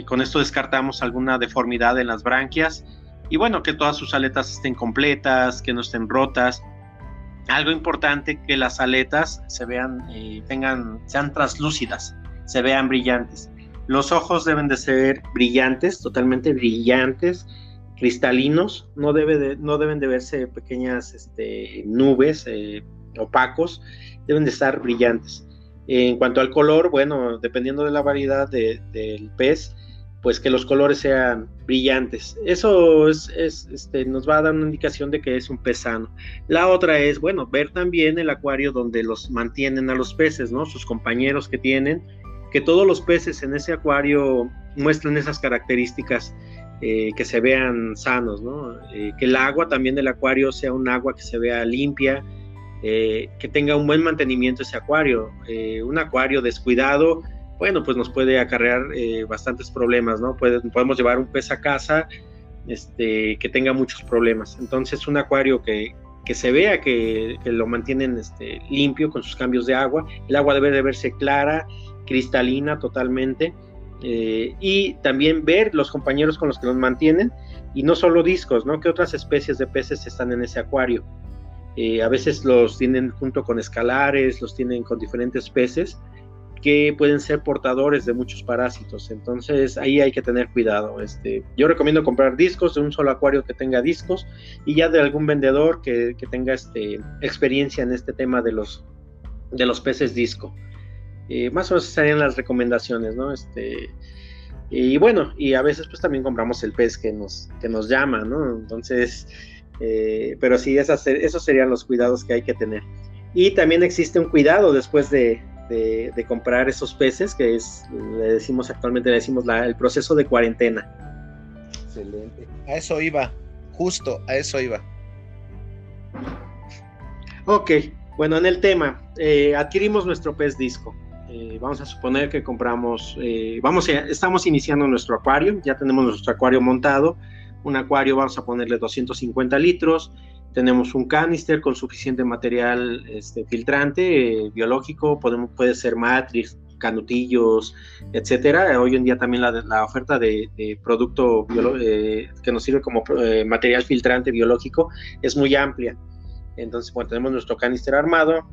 con esto descartamos alguna deformidad en las branquias y bueno, que todas sus aletas estén completas, que no estén rotas. Algo importante que las aletas se vean, eh, tengan, sean translúcidas, se vean brillantes. Los ojos deben de ser brillantes, totalmente brillantes, cristalinos, no, debe de, no deben de verse pequeñas este, nubes opacos deben de estar brillantes. En cuanto al color, bueno, dependiendo de la variedad del pez, pues que los colores sean brillantes. Eso es, este, nos va a dar una indicación de que es un pez sano. La otra es, bueno, ver también el acuario donde los mantienen a los peces, ¿no? Sus compañeros que tienen, que todos los peces en ese acuario muestren esas características eh, que se vean sanos, ¿no? Eh, que el agua también del acuario sea un agua que se vea limpia, eh, que tenga un buen mantenimiento ese acuario. Eh, un acuario descuidado, bueno, pues nos puede acarrear eh, bastantes problemas, ¿no? podemos llevar un pez a casa este, que tenga muchos problemas. Entonces, un acuario que, que se vea que, lo mantienen este, limpio con sus cambios de agua. El agua debe de verse clara, cristalina totalmente. y también ver los compañeros con los que los mantienen y no solo discos, ¿no? ¿Qué otras especies de peces están en ese acuario? Eh, a veces los tienen junto con escalares, los tienen con diferentes peces que pueden ser portadores de muchos parásitos. Entonces ahí hay que tener cuidado. Este, yo recomiendo comprar discos de un solo acuario que tenga discos y ya de algún vendedor que, tenga este, experiencia en este tema de los, de los peces disco. Eh, más o menos serían las recomendaciones, ¿no? Este, y bueno, y a veces pues también compramos el pez que nos, que nos llama, ¿no? Entonces eh, pero sí, esas, esos serían los cuidados que hay que tener. Y también existe un cuidado después de, comprar esos peces, que es, le decimos actualmente, le decimos el proceso de cuarentena. Excelente. A eso iba, justo a eso iba. Ok, bueno, en el tema, eh, adquirimos nuestro pez disco. Eh, vamos a suponer que compramos, vamos estamos iniciando nuestro acuario, ya tenemos nuestro acuario montado un acuario vamos a ponerle 250 litros, tenemos un canister con suficiente material este, filtrante eh, biológico, podemos, puede ser matrix, canutillos, etcétera. Hoy en día también la, oferta de, producto eh, que nos sirve como eh, material filtrante biológico es muy amplia. Entonces, bueno, tenemos nuestro canister armado,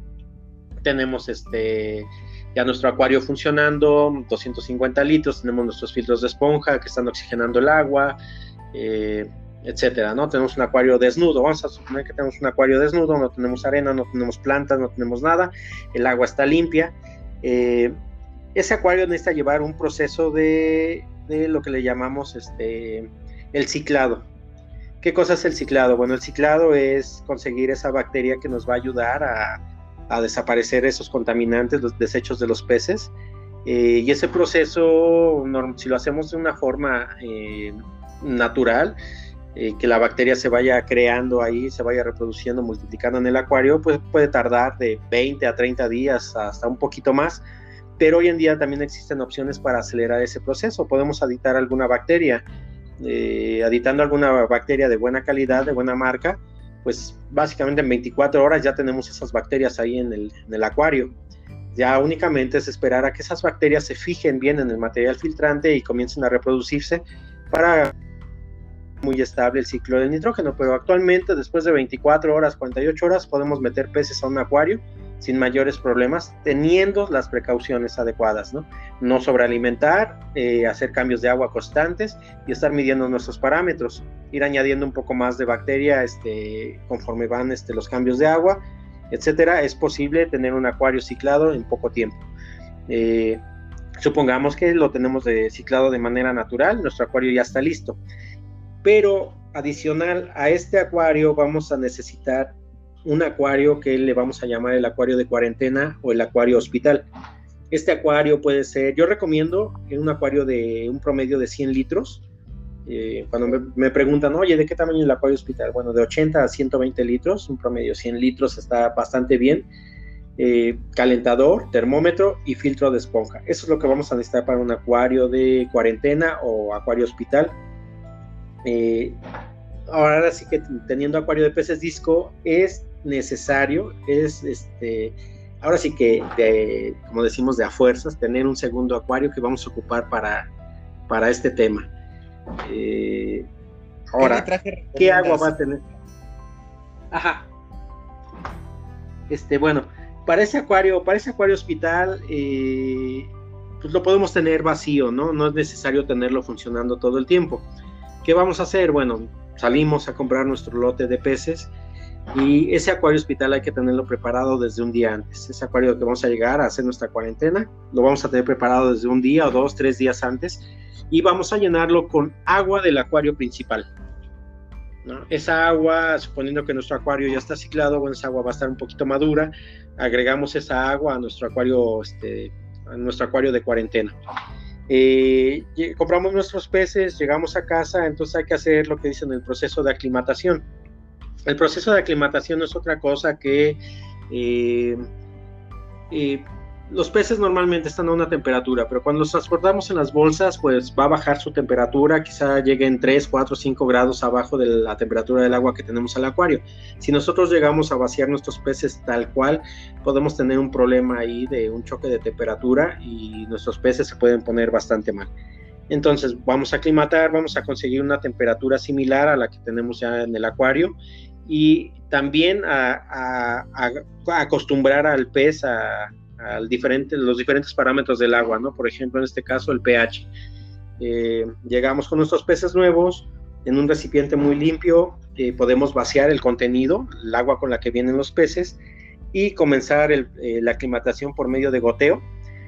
tenemos este ya nuestro acuario funcionando, 250 litros, tenemos nuestros filtros de esponja que están oxigenando el agua, eh, etcétera, ¿no? Tenemos un acuario desnudo, vamos a suponer que tenemos un acuario desnudo, no tenemos arena, no tenemos plantas, no tenemos nada, el agua está limpia. Eh, ese acuario necesita llevar un proceso de, lo que le llamamos este, el ciclado. ¿Qué cosa es el ciclado? Bueno, el ciclado es conseguir esa bacteria que nos va a ayudar a, desaparecer esos contaminantes, los desechos de los peces. Eh, y ese proceso, si lo hacemos de una forma natural, eh, que la bacteria se vaya creando ahí, se vaya reproduciendo, multiplicando en el acuario, pues puede tardar de 20 a 30 días hasta un poquito más, pero hoy en día también existen opciones para acelerar ese proceso. Podemos aditar alguna bacteria eh, aditando alguna bacteria de buena calidad, de buena marca, pues básicamente en 24 horas ya tenemos esas bacterias ahí en el, en el acuario. Ya únicamente es esperar a que esas bacterias se fijen bien en el material filtrante y comiencen a reproducirse para muy estable el ciclo del nitrógeno, pero actualmente después de 24 horas, 48 horas podemos meter peces a un acuario sin mayores problemas, teniendo las precauciones adecuadas, ¿no? No sobrealimentar, eh, hacer cambios de agua constantes y estar midiendo nuestros parámetros, ir añadiendo un poco más de bacteria este, conforme van este, los cambios de agua, etcétera. Es posible tener un acuario ciclado en poco tiempo. Eh, supongamos que lo tenemos ciclado de manera natural, nuestro acuario ya está listo. Pero adicional a este acuario vamos a necesitar un acuario que le vamos a llamar el acuario de cuarentena o el acuario hospital. Este acuario puede ser, yo recomiendo un acuario de un promedio de 100 litros. Eh, cuando me, preguntan, oye, ¿de qué tamaño es el acuario hospital? Bueno, de 80 a 120 litros, un promedio de 100 litros está bastante bien. Eh, calentador, termómetro y filtro de esponja. Eso es lo que vamos a necesitar para un acuario de cuarentena o acuario hospital. Eh, ahora sí que teniendo acuario de peces disco es necesario, es este, ahora sí que, como decimos, de a fuerzas, tener un segundo acuario que vamos a ocupar para, para este tema. Eh, ahora, ¿qué, agua va a tener? Ajá. Este, bueno, para ese acuario, para ese acuario hospital, eh, pues lo podemos tener vacío, ¿no? No es necesario tenerlo funcionando todo el tiempo. ¿Qué vamos a hacer? Bueno, salimos a comprar nuestro lote de peces y ese acuario hospital hay que tenerlo preparado desde un día antes. Ese acuario que vamos a llegar a hacer nuestra cuarentena, lo vamos a tener preparado desde un día o dos, tres días antes y vamos a llenarlo con agua del acuario principal. Esa agua, suponiendo que nuestro acuario ya está ciclado, bueno, esa agua va a estar un poquito madura, agregamos esa agua a nuestro acuario, este, a nuestro acuario de cuarentena. Eh, compramos nuestros peces, llegamos a casa, entonces hay que hacer lo que dicen el proceso de aclimatación. El proceso de aclimatación no es otra cosa que eh, eh, los peces normalmente están a una temperatura, pero cuando los transportamos en las bolsas, pues va a bajar su temperatura, quizá lleguen 3, 4, 5 grados abajo de la temperatura del agua que tenemos al acuario. Si nosotros llegamos a vaciar nuestros peces tal cual, podemos tener un problema ahí de un choque de temperatura y nuestros peces se pueden poner bastante mal. Entonces vamos a aclimatar, vamos a conseguir una temperatura similar a la que tenemos ya en el acuario y también a, acostumbrar al pez a, los diferentes parámetros del agua, ¿no? Por ejemplo, en este caso el pH. Eh, llegamos con nuestros peces nuevos en un recipiente muy limpio, eh, podemos vaciar el contenido, el agua con la que vienen los peces y comenzar eh, la aclimatación por medio de goteo,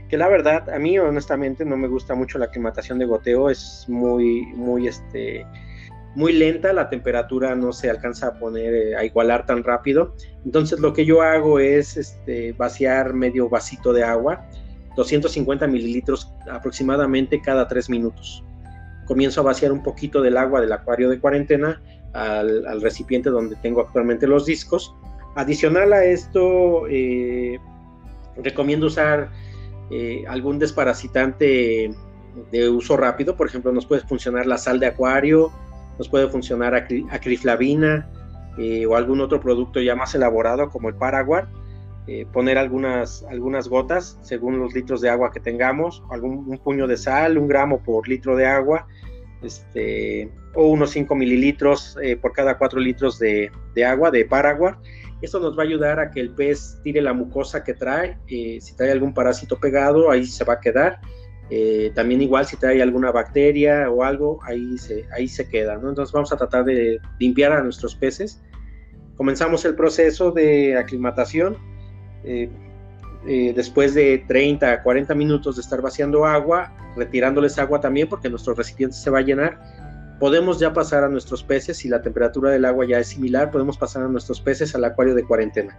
que la verdad a mí honestamente no me gusta mucho la aclimatación de goteo, es muy, muy este, muy lenta, la temperatura no se alcanza a poner, eh, a igualar tan rápido. Entonces lo que yo hago es este, vaciar medio vasito de agua, 250 mililitros aproximadamente cada tres minutos. Comienzo a vaciar un poquito del agua del acuario de cuarentena al, recipiente donde tengo actualmente los discos. Adicional a esto, eh, recomiendo usar eh, algún desparasitante de uso rápido, por ejemplo, nos puede funcionar la sal de acuario, nos puede funcionar acriflavina eh, o algún otro producto ya más elaborado como el Paraguard. Eh, poner algunas, algunas gotas según los litros de agua que tengamos, algún un puño de sal, un gramo por litro de agua, este, o unos 5 mililitros eh, por cada 4 litros de, de, agua de Paraguard. Esto nos va a ayudar a que el pez tire la mucosa que trae, si trae algún parásito pegado, ahí se va a quedar eh, también igual si trae alguna bacteria o algo, ahí se, ahí se queda, ¿no? Entonces vamos a tratar de limpiar a nuestros peces. Comenzamos el proceso de aclimatación. Eh, eh, después de 30 a 40 minutos de estar vaciando agua, retirándoles agua también porque nuestro recipiente se va a llenar, podemos ya pasar a nuestros peces, si la temperatura del agua ya es similar, podemos pasar a nuestros peces al acuario de cuarentena.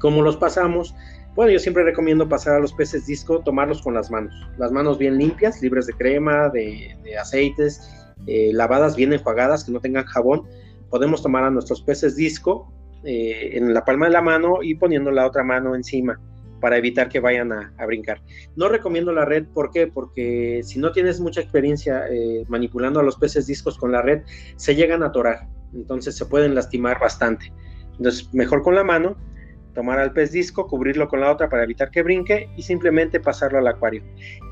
¿Cómo los pasamos? Bueno, yo siempre recomiendo pasar a los peces disco, tomarlos con las manos. Las manos bien limpias, libres de crema, de, aceites, eh, lavadas, bien enjuagadas, que no tengan jabón. Podemos tomar a nuestros peces disco eh, en la palma de la mano y poniendo la otra mano encima. para evitar que vayan a, brincar. No recomiendo la red, ¿por qué? Porque si no tienes mucha experiencia eh, manipulando a los peces discos con la red, se llegan a atorar, entonces se pueden lastimar bastante. Entonces, mejor con la mano, tomar al pez disco, cubrirlo con la otra para evitar que brinque y simplemente pasarlo al acuario.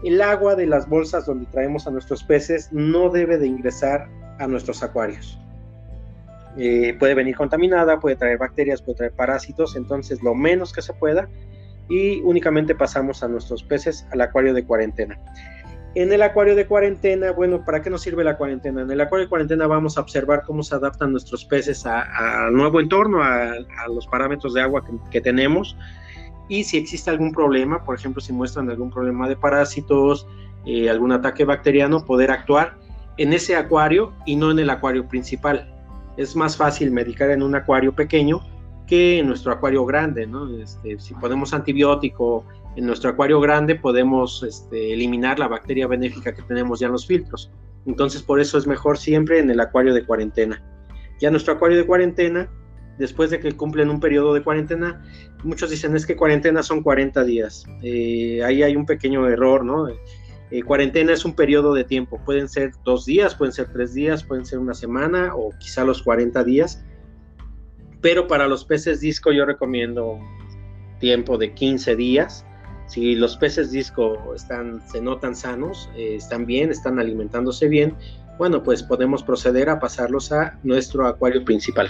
El agua de las bolsas donde traemos a nuestros peces no debe de ingresar a nuestros acuarios. Eh, puede venir contaminada, puede traer bacterias, puede traer parásitos, entonces lo menos que se pueda y únicamente pasamos a nuestros peces al acuario de cuarentena. En el acuario de cuarentena, bueno, ¿para qué nos sirve la cuarentena? En el acuario de cuarentena vamos a observar cómo se adaptan nuestros peces al nuevo entorno, a, los parámetros de agua que, tenemos y si existe algún problema, por ejemplo, si muestran algún problema de parásitos, eh, algún ataque bacteriano, poder actuar en ese acuario y no en el acuario principal. Es más fácil medicar en un acuario pequeño que en nuestro acuario grande, ¿no? Este, si ponemos antibiótico en nuestro acuario grande, podemos este, eliminar la bacteria benéfica que tenemos ya en los filtros. Entonces, por eso es mejor siempre en el acuario de cuarentena. Ya nuestro acuario de cuarentena, después de que cumplen un periodo de cuarentena, muchos dicen es que cuarentena son 40 días. Eh, ahí hay un pequeño error, ¿no? Eh, cuarentena es un periodo de tiempo, pueden ser dos días, pueden ser tres días, pueden ser una semana o quizá los 40 días pero para los peces disco yo recomiendo tiempo de 15 días. Si los peces disco están, se notan sanos, eh, están bien, están alimentándose bien, bueno, pues podemos proceder a pasarlos a nuestro acuario principal.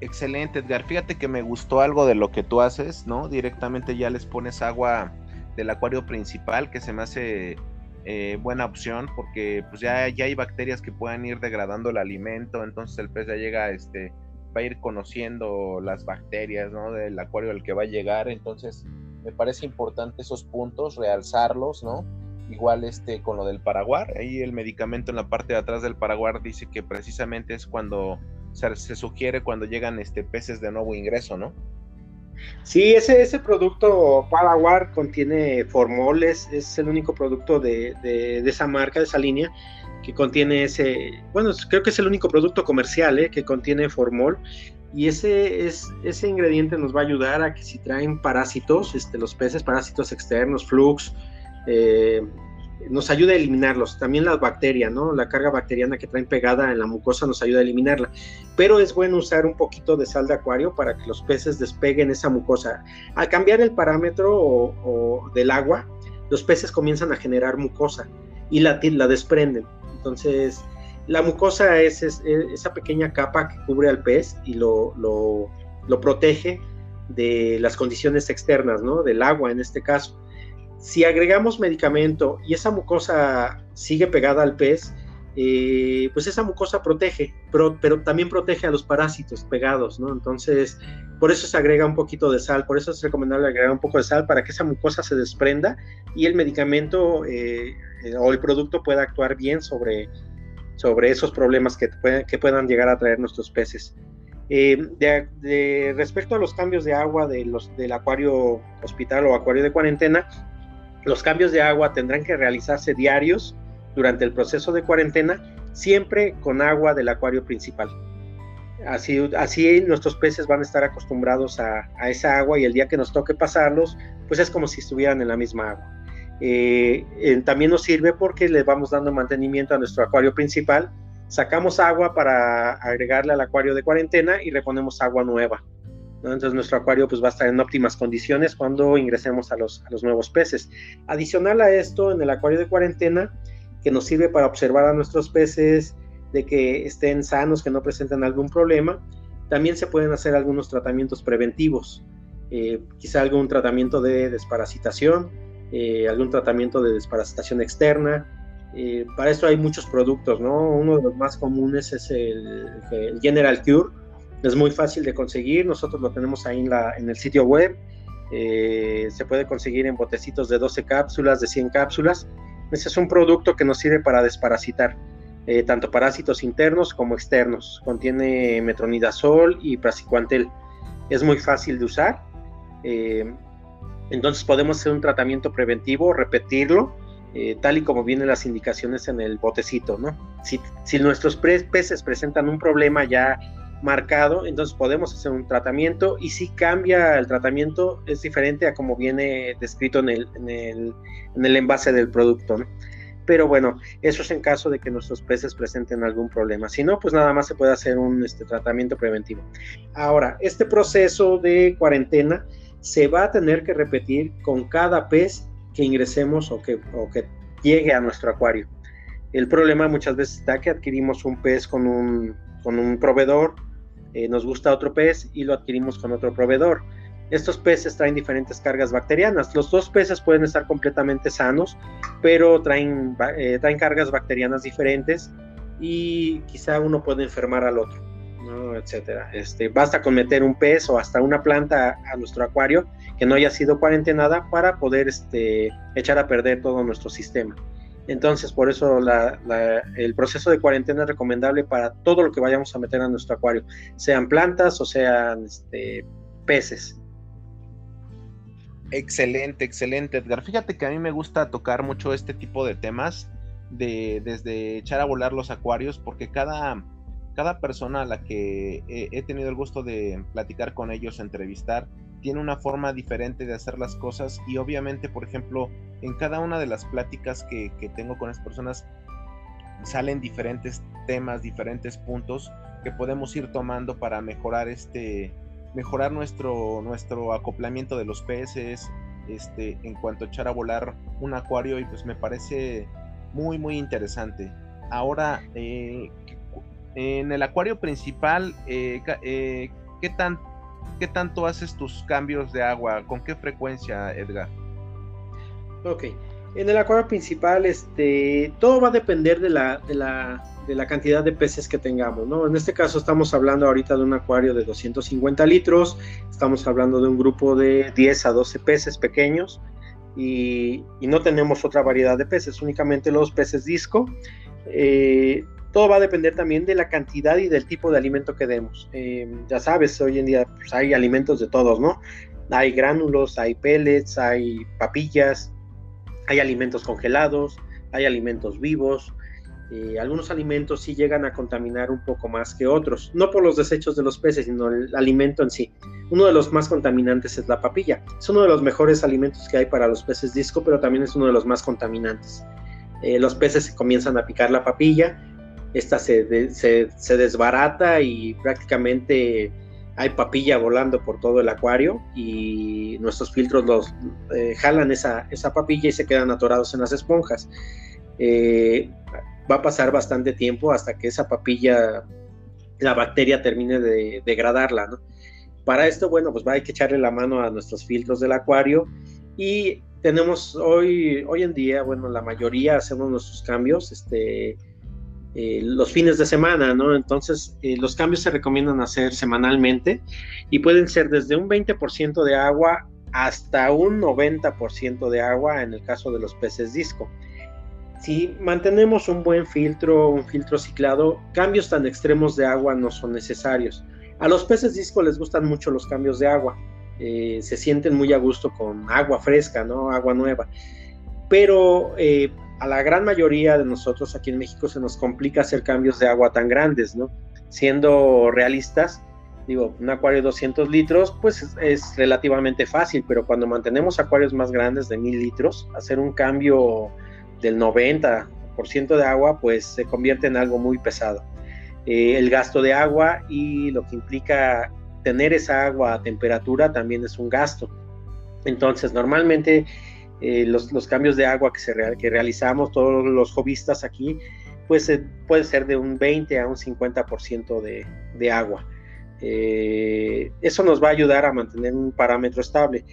Excelente, Edgar. Fíjate que me gustó algo de lo que tú haces, ¿no? Directamente ya les pones agua del acuario principal, que se me hace eh, buena opción porque pues ya, ya hay bacterias que puedan ir degradando el alimento, entonces el pez ya llega, este, va a ir conociendo las bacterias, ¿no? Del acuario al que va a llegar, entonces me parece importante esos puntos, realzarlos, ¿no? Igual este con lo del paraguar, ahí el medicamento en la parte de atrás del paraguar dice que precisamente es cuando se, se sugiere cuando llegan este peces de nuevo ingreso, ¿no? Sí, ese, ese producto Paraguar contiene formoles, es el único producto de, esa marca, de esa línea, que contiene ese, bueno, creo que es el único producto comercial ¿eh? que contiene formol. Y ese, es, ese ingrediente nos va a ayudar a que si traen parásitos, este, los peces, parásitos externos, flux, eh, nos ayuda a eliminarlos. También las bacterias, ¿no? La carga bacteriana que traen pegada en la mucosa nos ayuda a eliminarla. Pero es bueno usar un poquito de sal de acuario para que los peces despeguen esa mucosa. Al cambiar el parámetro del agua, los peces comienzan a generar mucosa y la, la desprenden. Entonces, la mucosa es, esa pequeña capa que cubre al pez y lo, lo, lo protege de las condiciones externas, ¿no? Del agua en este caso. Si agregamos medicamento y esa mucosa sigue pegada al pez, eh, pues esa mucosa protege, pero, también protege a los parásitos pegados, ¿no? Entonces, por eso se agrega un poquito de sal, por eso es recomendable agregar un poco de sal para que esa mucosa se desprenda y el medicamento eh, o el producto pueda actuar bien sobre, sobre esos problemas que, que puedan llegar a traer nuestros peces. Eh, de, respecto a los cambios de agua del acuario hospital o acuario de cuarentena, los cambios de agua tendrán que realizarse diarios durante el proceso de cuarentena, siempre con agua del acuario principal. Así, así nuestros peces van a estar acostumbrados a, esa agua y el día que nos toque pasarlos, pues es como si estuvieran en la misma agua. Eh, también nos sirve porque le vamos dando mantenimiento a nuestro acuario principal. Sacamos agua para agregarle al acuario de cuarentena y reponemos agua nueva. Entonces nuestro acuario pues va a estar en óptimas condiciones cuando ingresemos a los, a los nuevos peces. Adicional a esto, en el acuario de cuarentena, que nos sirve para observar a nuestros peces, de que estén sanos, que no presenten algún problema, también se pueden hacer algunos tratamientos preventivos, eh, quizá algún tratamiento de desparasitación, eh, algún tratamiento de desparasitación externa. Eh, para esto hay muchos productos, ¿no? Uno de los más comunes es el, General Cure, es muy fácil de conseguir, nosotros lo tenemos ahí en, en el sitio web. Se puede conseguir en botecitos de 12 cápsulas, de 100 cápsulas. Ese es un producto que nos sirve para desparasitar, eh, tanto parásitos internos como externos. Contiene metronidazol y praziquantel. Es muy fácil de usar. Eh, entonces podemos hacer un tratamiento preventivo, repetirlo, tal y como vienen las indicaciones en el botecito. ¿no? Si nuestros peces presentan un problema ya marcado, entonces podemos hacer un tratamiento y si cambia el tratamiento es diferente a como viene descrito en el, en el, en el envase del producto. Pero bueno, eso es en caso de que nuestros peces presenten algún problema. Si no, pues nada más se puede hacer un este, tratamiento preventivo. Ahora, este proceso de cuarentena se va a tener que repetir con cada pez que ingresemos o que, o que llegue a nuestro acuario. El problema muchas veces está que adquirimos un pez con un, con un proveedor, eh, nos gusta otro pez y lo adquirimos con otro proveedor. Estos peces traen diferentes cargas bacterianas. Los dos peces pueden estar completamente sanos, pero traen, eh, traen cargas bacterianas diferentes y quizá uno puede enfermar al otro, ¿no? etcétera. Este, basta con meter un pez o hasta una planta a nuestro acuario que no haya sido cuarentenada para poder este, echar a perder todo nuestro sistema. Entonces, por eso el proceso de cuarentena es recomendable para todo lo que vayamos a meter a nuestro acuario, sean plantas o sean este, peces. Excelente, excelente, Edgar. Fíjate que a mí me gusta tocar mucho este tipo de temas, de, desde echar a volar los acuarios, porque cada, cada persona a la que he, tenido el gusto de platicar con ellos, entrevistar, tiene una forma diferente de hacer las cosas y obviamente, por ejemplo, en cada una de las pláticas que, que tengo con las personas salen diferentes temas, diferentes puntos que podemos ir tomando para mejorar este, mejorar nuestro, nuestro acoplamiento de los peces, este, en cuanto a echar a volar un acuario y pues me parece muy muy interesante. Ahora, eh, en el acuario principal, eh, eh, ¿qué, tan, ¿qué tanto haces tus cambios de agua? ¿Con qué frecuencia, Edgar? Ok, en el acuario principal, este, todo va a depender de la, de la de la cantidad de peces que tengamos, ¿no? En este caso estamos hablando ahorita de un acuario de 250 litros, estamos hablando de un grupo de 10 a 12 peces pequeños y, no tenemos otra variedad de peces, únicamente los peces disco. Eh, todo va a depender también de la cantidad y del tipo de alimento que demos. Eh, ya sabes, hoy en día pues, hay alimentos de todos, ¿no? Hay gránulos, hay pellets, hay papillas, hay alimentos congelados, hay alimentos vivos, eh, algunos alimentos sí llegan a contaminar un poco más que otros, no por los desechos de los peces, sino el alimento en sí. Uno de los más contaminantes es la papilla. Es uno de los mejores alimentos que hay para los peces disco, pero también es uno de los más contaminantes. Eh, los peces comienzan a picar la papilla, esta se, se, desbarata y prácticamente hay papilla volando por todo el acuario y nuestros filtros los eh, jalan esa, esa papilla y se quedan atorados en las esponjas. Eh, va a pasar bastante tiempo hasta que esa papilla, la bacteria termine de degradarla. Para esto, bueno, pues va a que echarle la mano a nuestros filtros del acuario y tenemos hoy, hoy en día, bueno, la mayoría hacemos nuestros cambios, este, eh, los fines de semana, ¿no? Entonces, eh, los cambios se recomiendan hacer semanalmente y pueden ser desde un 20% de agua hasta un 90% de agua en el caso de los peces disco. Si mantenemos un buen filtro, un filtro ciclado, cambios tan extremos de agua no son necesarios. A los peces disco les gustan mucho los cambios de agua, eh, se sienten muy a gusto con agua fresca, ¿no? Agua nueva. Pero eh, a la gran mayoría de nosotros aquí en México se nos complica hacer cambios de agua tan grandes, ¿no? Siendo realistas, digo, un acuario de 200 litros, pues es, relativamente fácil, pero cuando mantenemos acuarios más grandes de 1000 litros, hacer un cambio del 90% de agua, pues se convierte en algo muy pesado. Eh, el gasto de agua y lo que implica tener esa agua a temperatura también es un gasto. Entonces, normalmente eh, los, cambios de agua que, realizamos todos los hobbyistas aquí, pues eh, puede ser de un 20 a un 50% de, de agua. eso nos va a ayudar a mantener un parámetro estable.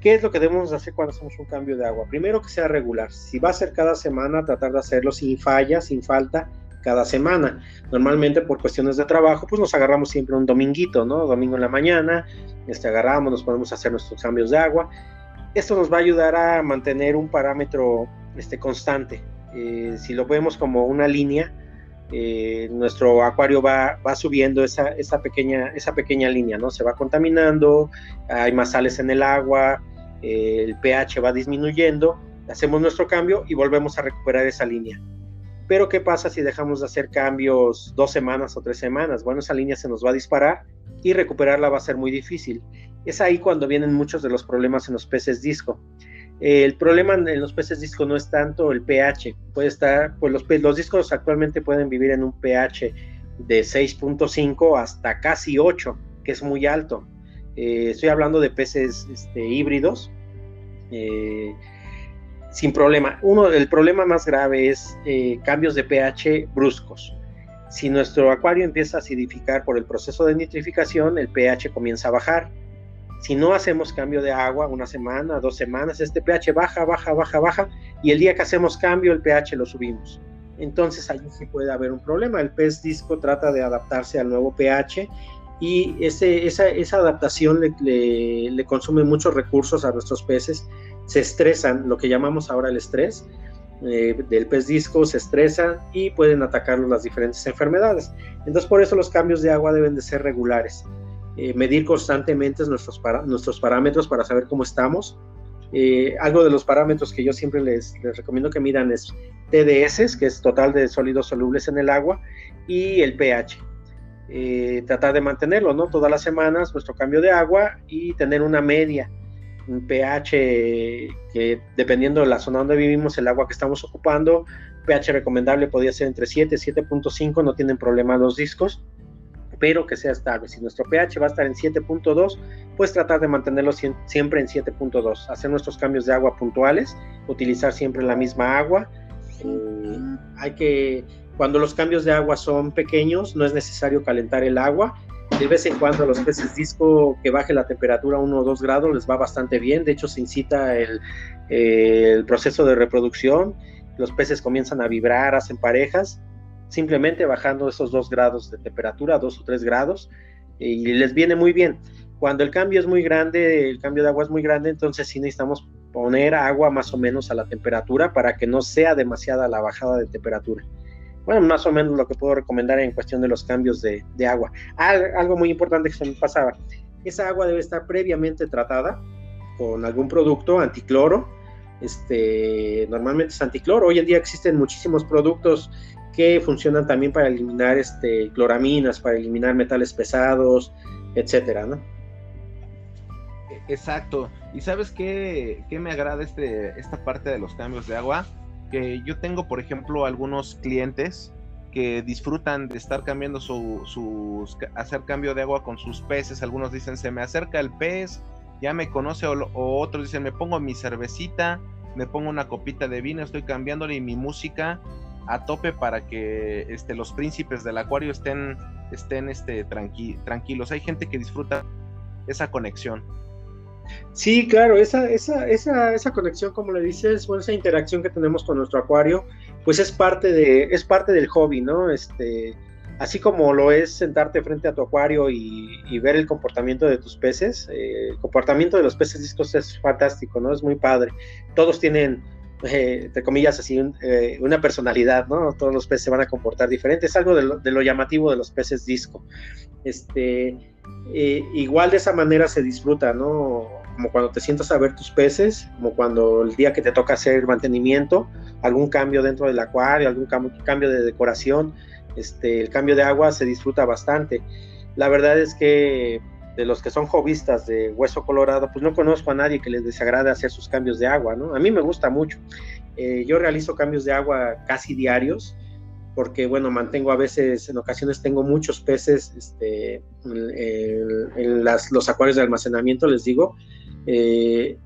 ¿Qué es lo que debemos hacer cuando hacemos un cambio de agua? Primero que sea regular. Si va a ser cada semana, tratar de hacerlo sin falla, sin falta, cada semana. Normalmente por cuestiones de trabajo, pues nos agarramos siempre un dominguito, ¿no? Domingo en la mañana, este, agarramos, nos podemos hacer nuestros cambios de agua. Esto nos va a ayudar a mantener un parámetro este, constante. Eh, si lo vemos como una línea, eh, nuestro acuario va, va subiendo esa, esa, pequeña, esa pequeña línea, ¿no? Se va contaminando, hay más sales en el agua, eh, el pH va disminuyendo, hacemos nuestro cambio y volvemos a recuperar esa línea. Pero ¿qué pasa si dejamos de hacer cambios dos semanas o tres semanas? Bueno, esa línea se nos va a disparar y recuperarla va a ser muy difícil. Es ahí cuando vienen muchos de los problemas en los peces disco. el problema en los peces disco no es tanto el pH, puede estar, pues los, discos actualmente pueden vivir en un pH de 6.5 hasta casi 8, que es muy alto. Eh, estoy hablando de peces este, híbridos. Eh, sin problema. Uno, el problema más grave es eh, cambios de pH bruscos. Si nuestro acuario empieza a acidificar por el proceso de nitrificación, el pH comienza a bajar. Si no hacemos cambio de agua una semana, dos semanas, este pH baja, baja, baja, baja, y el día que hacemos cambio, el pH lo subimos. Entonces allí sí puede haber un problema. El pez disco trata de adaptarse al nuevo pH y ese, esa, esa, adaptación le, le consume muchos recursos a nuestros peces se estresan, lo que llamamos ahora el estrés eh, del pez disco, se estresan y pueden atacarlos las diferentes enfermedades. Entonces por eso los cambios de agua deben de ser regulares. Eh, medir constantemente nuestros, nuestros parámetros para saber cómo estamos. Eh, algo de los parámetros que yo siempre les, recomiendo que midan es TDS, que es total de sólidos solubles en el agua, y el pH. tratar de mantenerlo, ¿no? Todas las semanas nuestro cambio de agua y tener una media un pH que dependiendo de la zona donde vivimos, el agua que estamos ocupando, pH recomendable podría ser entre 7 y 7.5, no tienen problema los discos, pero que sea estable. Si nuestro pH va a estar en 7.2, pues tratar de mantenerlo siempre en 7.2, hacer nuestros cambios de agua puntuales, utilizar siempre la misma agua. Eh, hay que, cuando los cambios de agua son pequeños, no es necesario calentar el agua, de vez en cuando a los peces disco que baje la temperatura a 1 o 2 grados les va bastante bien, de hecho se incita el, el proceso de reproducción, los peces comienzan a vibrar, hacen parejas, simplemente bajando esos 2 grados de temperatura, 2 o 3 grados, y les viene muy bien. Cuando el cambio es muy grande, el cambio de agua es muy grande, entonces sí necesitamos poner agua más o menos a la temperatura para que no sea demasiada la bajada de temperatura bueno, más o menos lo que puedo recomendar en cuestión de los cambios de, agua. algo muy importante que se me pasaba, esa agua debe estar previamente tratada con algún producto anticloro, este, normalmente es anticloro, hoy en día existen muchísimos productos que funcionan también para eliminar este, cloraminas, para eliminar metales pesados, etcétera, ¿no? Exacto. ¿Y sabes qué, qué me agrada este, esta parte de los cambios de agua? Que yo tengo, por ejemplo, algunos clientes que disfrutan de estar cambiando su, sus, hacer cambio de agua con sus peces. Algunos dicen, se me acerca el pez, ya me conoce, o, otros dicen, me pongo mi cervecita, me pongo una copita de vino, estoy cambiándole mi música a tope para que este, los príncipes del acuario estén, estén este, tranquilos. Hay gente que disfruta esa conexión. Sí, claro, esa, esa, esa, esa conexión, como le dices, bueno, esa interacción que tenemos con nuestro acuario, pues es parte, de, es parte del hobby, ¿no? Este, así como lo es sentarte frente a tu acuario y, ver el comportamiento de tus peces, eh, el comportamiento de los peces discos es fantástico, ¿no? Es muy padre. Todos tienen, eh, entre comillas, así, eh, una personalidad, ¿no? Todos los peces se van a comportar diferente. Es algo de lo, de lo llamativo de los peces disco. Este, igual de esa manera se disfruta, ¿no? Como cuando te sientas a ver tus peces, como cuando el día que te toca hacer mantenimiento, algún cambio dentro del acuario, algún cambio de decoración, este, el cambio de agua se disfruta bastante. La verdad es que de los que son hobbyistas de hueso colorado, pues no conozco a nadie que les desagrade hacer sus cambios de agua, ¿no? A mí me gusta mucho. Eh, yo realizo cambios de agua casi diarios porque bueno, mantengo a veces, en ocasiones tengo muchos peces este, en, los acuarios de almacenamiento, les digo. Eh,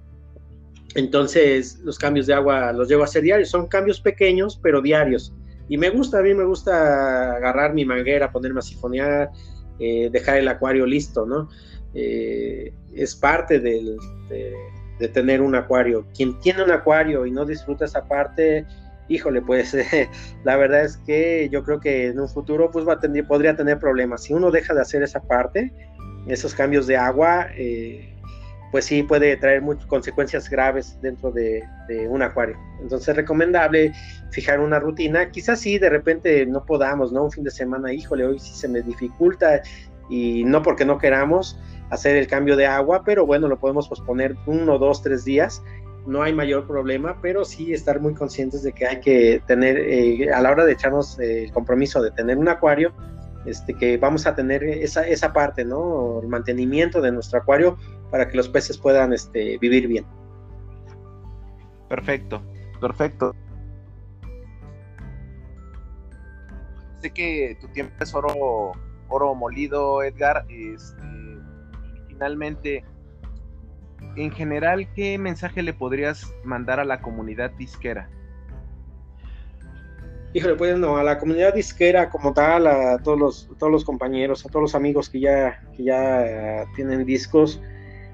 entonces los cambios de agua los llevo a hacer diarios, son cambios pequeños pero diarios. Y me gusta, a mí me gusta agarrar mi manguera, ponerme a sifonear, eh, dejar el acuario listo, ¿no? Eh, es parte de, tener un acuario. Quien tiene un acuario y no disfruta esa parte, híjole, pues la verdad es que yo creo que en un futuro pues va a podría tener problemas. Si uno deja de hacer esa parte, esos cambios de agua, eh, pues sí puede traer muchas consecuencias graves dentro de, un acuario. Entonces es recomendable fijar una rutina. Quizás sí, de repente no podamos, ¿no? Un fin de semana, híjole, hoy sí se me dificulta y no porque no queramos hacer el cambio de agua, pero bueno, lo podemos posponer uno, dos, tres días no hay mayor problema, pero sí estar muy conscientes de que hay que tener, eh, a la hora de echarnos el compromiso de tener un acuario, este, que vamos a tener esa, esa parte, ¿no? El mantenimiento de nuestro acuario para que los peces puedan este, vivir bien. Perfecto, perfecto. Sé que tu tiempo es oro, oro molido, Edgar. Este, finalmente, en general, ¿qué mensaje le podrías mandar a la comunidad disquera? Híjole, pues no, a la comunidad disquera como tal, a todos los, todos los compañeros, a todos los amigos que ya, que ya tienen discos,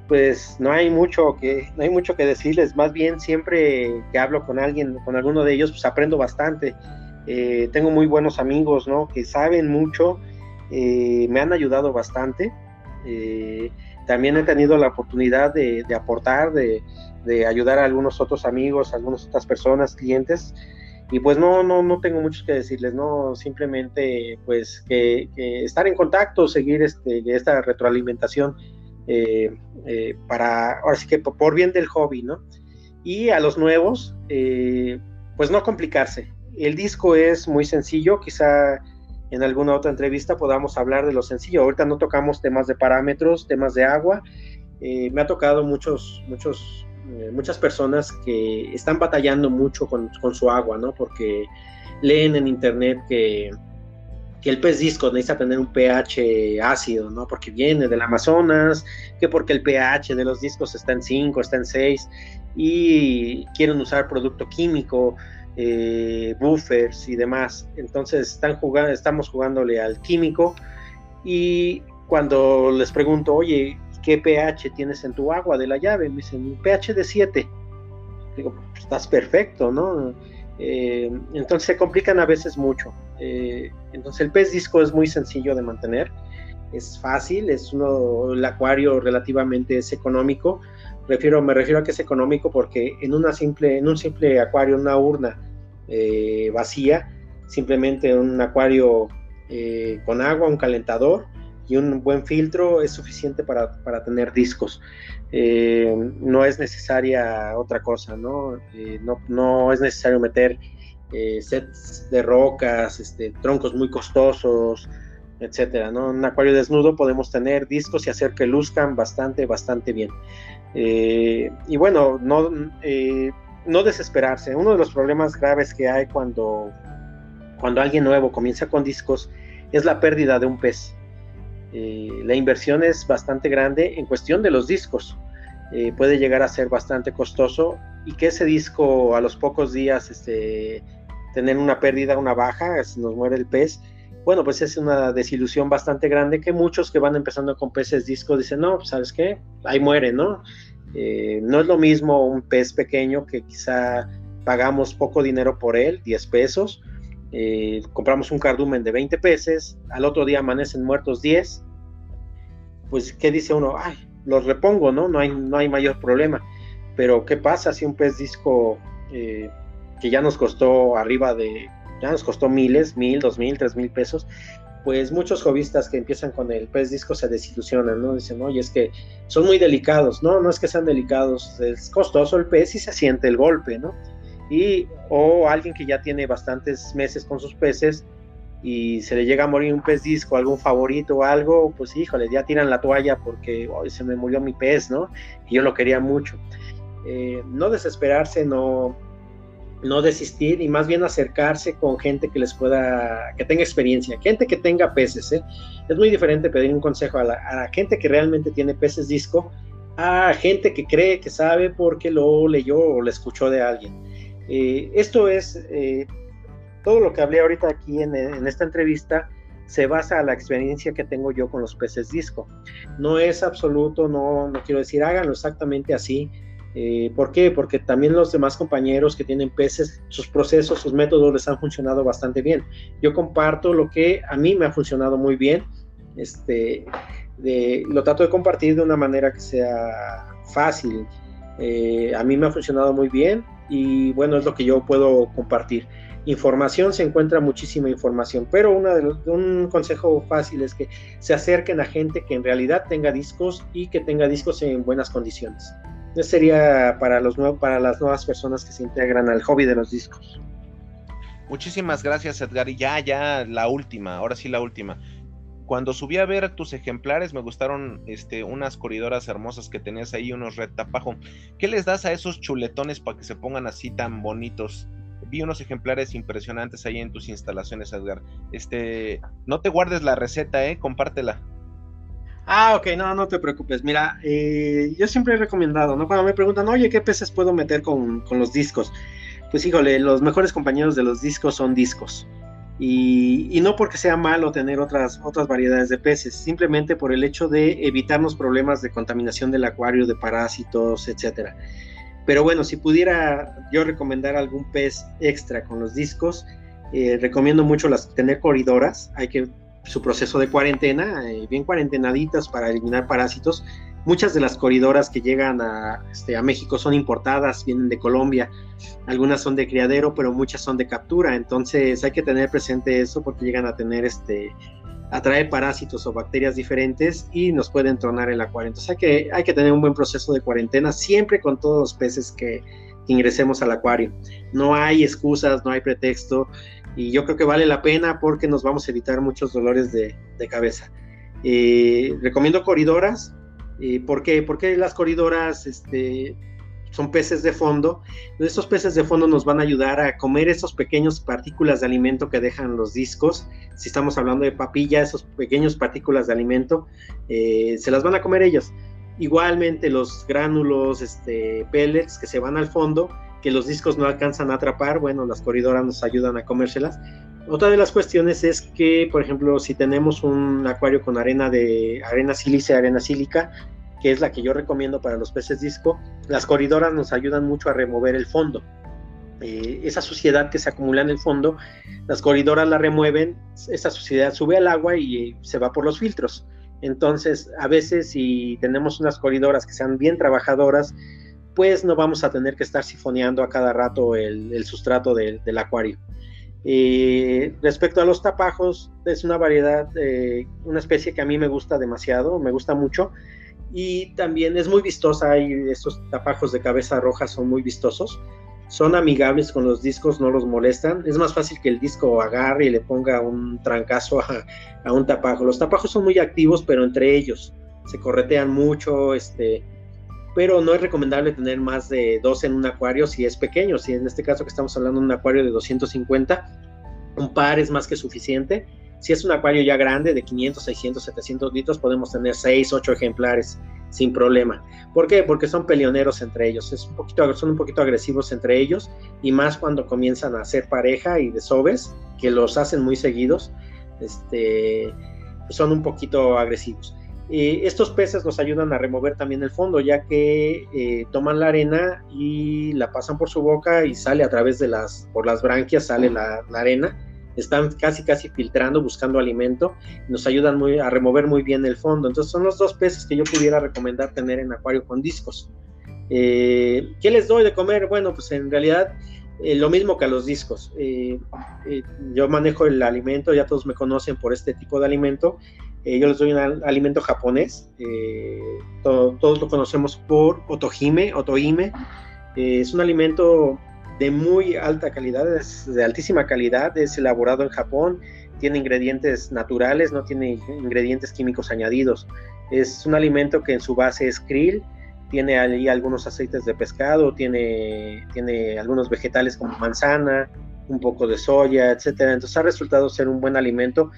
pues no hay mucho que, no hay mucho que decirles, más bien siempre que hablo con alguien, con alguno de ellos, pues aprendo bastante. Eh, tengo muy buenos amigos, ¿no? Que saben mucho, eh, me han ayudado bastante. Eh, también he tenido la oportunidad de, aportar, de, de, ayudar a algunos otros amigos, a algunas otras personas, clientes, y pues no, no, no tengo mucho que decirles, no, simplemente pues que, estar en contacto, seguir este, esta retroalimentación eh, eh, para, ahora sí que por bien del hobby, ¿no? Y a los nuevos, eh, pues no complicarse. El disco es muy sencillo, quizá en alguna otra entrevista podamos hablar de lo sencillo. Ahorita no tocamos temas de parámetros, temas de agua. me ha tocado muchos, muchos eh, muchas personas que están batallando mucho con, su agua, ¿no? Porque leen en internet que, el pez disco necesita tener un pH ácido, ¿no? Porque viene del Amazonas, que porque el pH de los discos está en 5, está en 6, y quieren usar producto químico, eh, buffers y demás. Entonces están jugando, estamos jugándole al químico y cuando les pregunto, oye, ¿qué pH tienes en tu agua de la llave? Me dicen, un pH de 7. Digo, pues, estás perfecto, ¿no? Eh, entonces se complican a veces mucho. Eh, entonces el pez disco es muy sencillo de mantener, es fácil, es uno, el acuario relativamente es económico. Me refiero a que es económico porque en, una simple, en un simple acuario, una urna eh, vacía, simplemente un acuario con agua, un calentador, y un buen filtro es suficiente para, tener discos. Eh, no es necesaria otra cosa, ¿no? Eh, no, es necesario meter eh, sets de rocas, este, troncos muy costosos, etcétera, ¿no? Un acuario desnudo podemos tener discos y hacer que luzcan bastante, bastante bien. y bueno, no, no desesperarse. Uno de los problemas graves que hay cuando, cuando alguien nuevo comienza con discos es la pérdida de un pez. Eh, la inversión es bastante grande en cuestión de los discos. Eh, puede llegar a ser bastante costoso y que ese disco a los pocos días este, tener una pérdida, una baja, si nos muere el pez, bueno, pues es una desilusión bastante grande que muchos que van empezando con peces disco dicen, no, pues, sabes qué, ahí muere, ¿no? Eh, no es lo mismo un pez pequeño que quizá pagamos poco dinero por él, 10 pesos, eh, compramos un cardumen de 20 peces, al otro día amanecen muertos 10, pues ¿qué dice uno? Ay, los repongo, ¿no? No hay, no hay mayor problema. Pero ¿qué pasa si un pez disco eh, que ya nos costó arriba de, ya nos costó miles, mil, dos mil, tres mil pesos, pues muchos hobbyistas que empiezan con el pez disco se desilusionan, ¿no? Dicen, oye, es que son muy delicados, no, no es que sean delicados, es costoso el pez y se siente el golpe, ¿no? y o alguien que ya tiene bastantes meses con sus peces y se le llega a morir un pez disco, algún favorito o algo, pues híjole, ya tiran la toalla porque se me murió mi pez, ¿no? Y yo lo quería mucho. Eh, no desesperarse, no, no desistir y más bien acercarse con gente que les pueda, que tenga experiencia, gente que tenga peces. ¿eh? Es muy diferente pedir un consejo a la, a gente que realmente tiene peces disco a gente que cree que sabe porque lo leyó o lo escuchó de alguien. Eh, esto es, eh, todo lo que hablé ahorita aquí en, esta entrevista se basa en la experiencia que tengo yo con los peces disco. No es absoluto, no, no quiero decir háganlo exactamente así. Eh, ¿Por qué? Porque también los demás compañeros que tienen peces, sus procesos, sus métodos les han funcionado bastante bien. Yo comparto lo que a mí me ha funcionado muy bien. Este, lo trato de compartir de una manera que sea fácil. a mí me ha funcionado muy bien y bueno, es lo que yo puedo compartir. Información, se encuentra muchísima información, pero una de un consejo fácil es que se acerquen a gente que en realidad tenga discos y que tenga discos en buenas condiciones. Eso sería para, los para las nuevas personas que se integran al hobby de los discos. Muchísimas gracias, Edgar. Y ya, ya, la última, ahora sí la última. Cuando subí a ver tus ejemplares, me gustaron este, unas corridoras hermosas que tenías ahí, unos red tapajo. ¿Qué les das a esos chuletones para que se pongan así tan bonitos? Vi unos ejemplares impresionantes ahí en tus instalaciones, Edgar. Este, no te guardes la receta, eh, compártela. Ah, ok, no, no te preocupes. Mira, eh, yo siempre he recomendado, ¿no? Cuando me preguntan, oye, ¿qué peces puedo meter con, con los discos? Pues híjole, los mejores compañeros de los discos son discos. Y, no porque sea malo tener otras, otras variedades de peces, simplemente por el hecho de evitarnos problemas de contaminación del acuario, de parásitos, etcétera. Pero bueno, si pudiera yo recomendar algún pez extra con los discos, eh, recomiendo mucho las tener corridoras. Hay que su proceso de cuarentena, eh, bien cuarentenaditas para eliminar parásitos. Muchas de las corridoras que llegan a, este, a México son importadas, vienen de Colombia, algunas son de criadero, pero muchas son de captura, entonces hay que tener presente eso porque llegan a tener este atraer parásitos o bacterias diferentes y nos pueden tronar el acuario. Entonces que, hay que tener un buen proceso de cuarentena siempre con todos los peces que ingresemos al acuario. No hay excusas, no hay pretexto y yo creo que vale la pena porque nos vamos a evitar muchos dolores de, cabeza. Eh, recomiendo corridoras, eh, ¿por, qué? Porque las corridoras este, son peces de fondo. Estos peces de fondo nos van a ayudar a comer esas pequeñas partículas de alimento que dejan los discos. Si estamos hablando de papilla, esas pequeñas partículas de alimento, eh, se las van a comer ellos. Igualmente los gránulos, este, pellets que se van al fondo, que los discos no alcanzan a atrapar, bueno, las corridoras nos ayudan a comérselas. Otra de las cuestiones es que, por ejemplo, si tenemos un acuario con arena de arena sílice, arena sílica, que es la que yo recomiendo para los peces disco, las corridoras nos ayudan mucho a remover el fondo. Eh, esa suciedad que se acumula en el fondo, las corridoras la remueven, esa suciedad sube al agua y se va por los filtros. Entonces, a veces si tenemos unas corridoras que sean bien trabajadoras, pues no vamos a tener que estar sifoneando a cada rato el, sustrato del acuario. Eh, respecto a los tapajos, es una variedad, eh, una especie que a mí me gusta demasiado, me gusta mucho y también es muy vistosa. Hay estos tapajos de cabeza roja son muy vistosos. Son amigables con los discos, no los molestan. Es más fácil que el disco agarre y le ponga un trancazo a, un tapajo. Los tapajos son muy activos, pero entre ellos se corretean mucho, este, pero no es recomendable tener más de dos en un acuario si es pequeño. Si en este caso que estamos hablando de un acuario de 250, un par es más que suficiente si es un acuario ya grande de 500, 600, 700 litros, podemos tener 6, 8 ejemplares sin problema. ¿Por qué? Porque son peleoneros entre ellos, es un poquito, son un poquito agresivos entre ellos y más cuando comienzan a hacer pareja y desoves, que los hacen muy seguidos, este, son un poquito agresivos. estos peces nos ayudan a remover también el fondo, ya que eh, toman la arena y la pasan por su boca y sale a través de las, por las branquias, sale la arena están casi casi filtrando, buscando alimento, nos ayudan muy, a remover muy bien el fondo. Entonces son los dos peces que yo pudiera recomendar tener en acuario con discos. Eh, ¿Qué les doy de comer? Bueno, pues en realidad eh, lo mismo que a los discos. Eh, yo manejo el alimento, ya todos me conocen por este tipo de alimento. yo les doy un alimento japonés. todos lo conocemos por otohime, otohime. es un alimento de muy alta calidad, es de altísima calidad, es elaborado en Japón, tiene ingredientes naturales, no tiene ingredientes químicos añadidos. Es un alimento que en su base es krill, tiene ahí algunos aceites de pescado, tiene, tiene algunos vegetales como manzana, un poco de soya, etcétera. Entonces ha resultado ser un buen alimento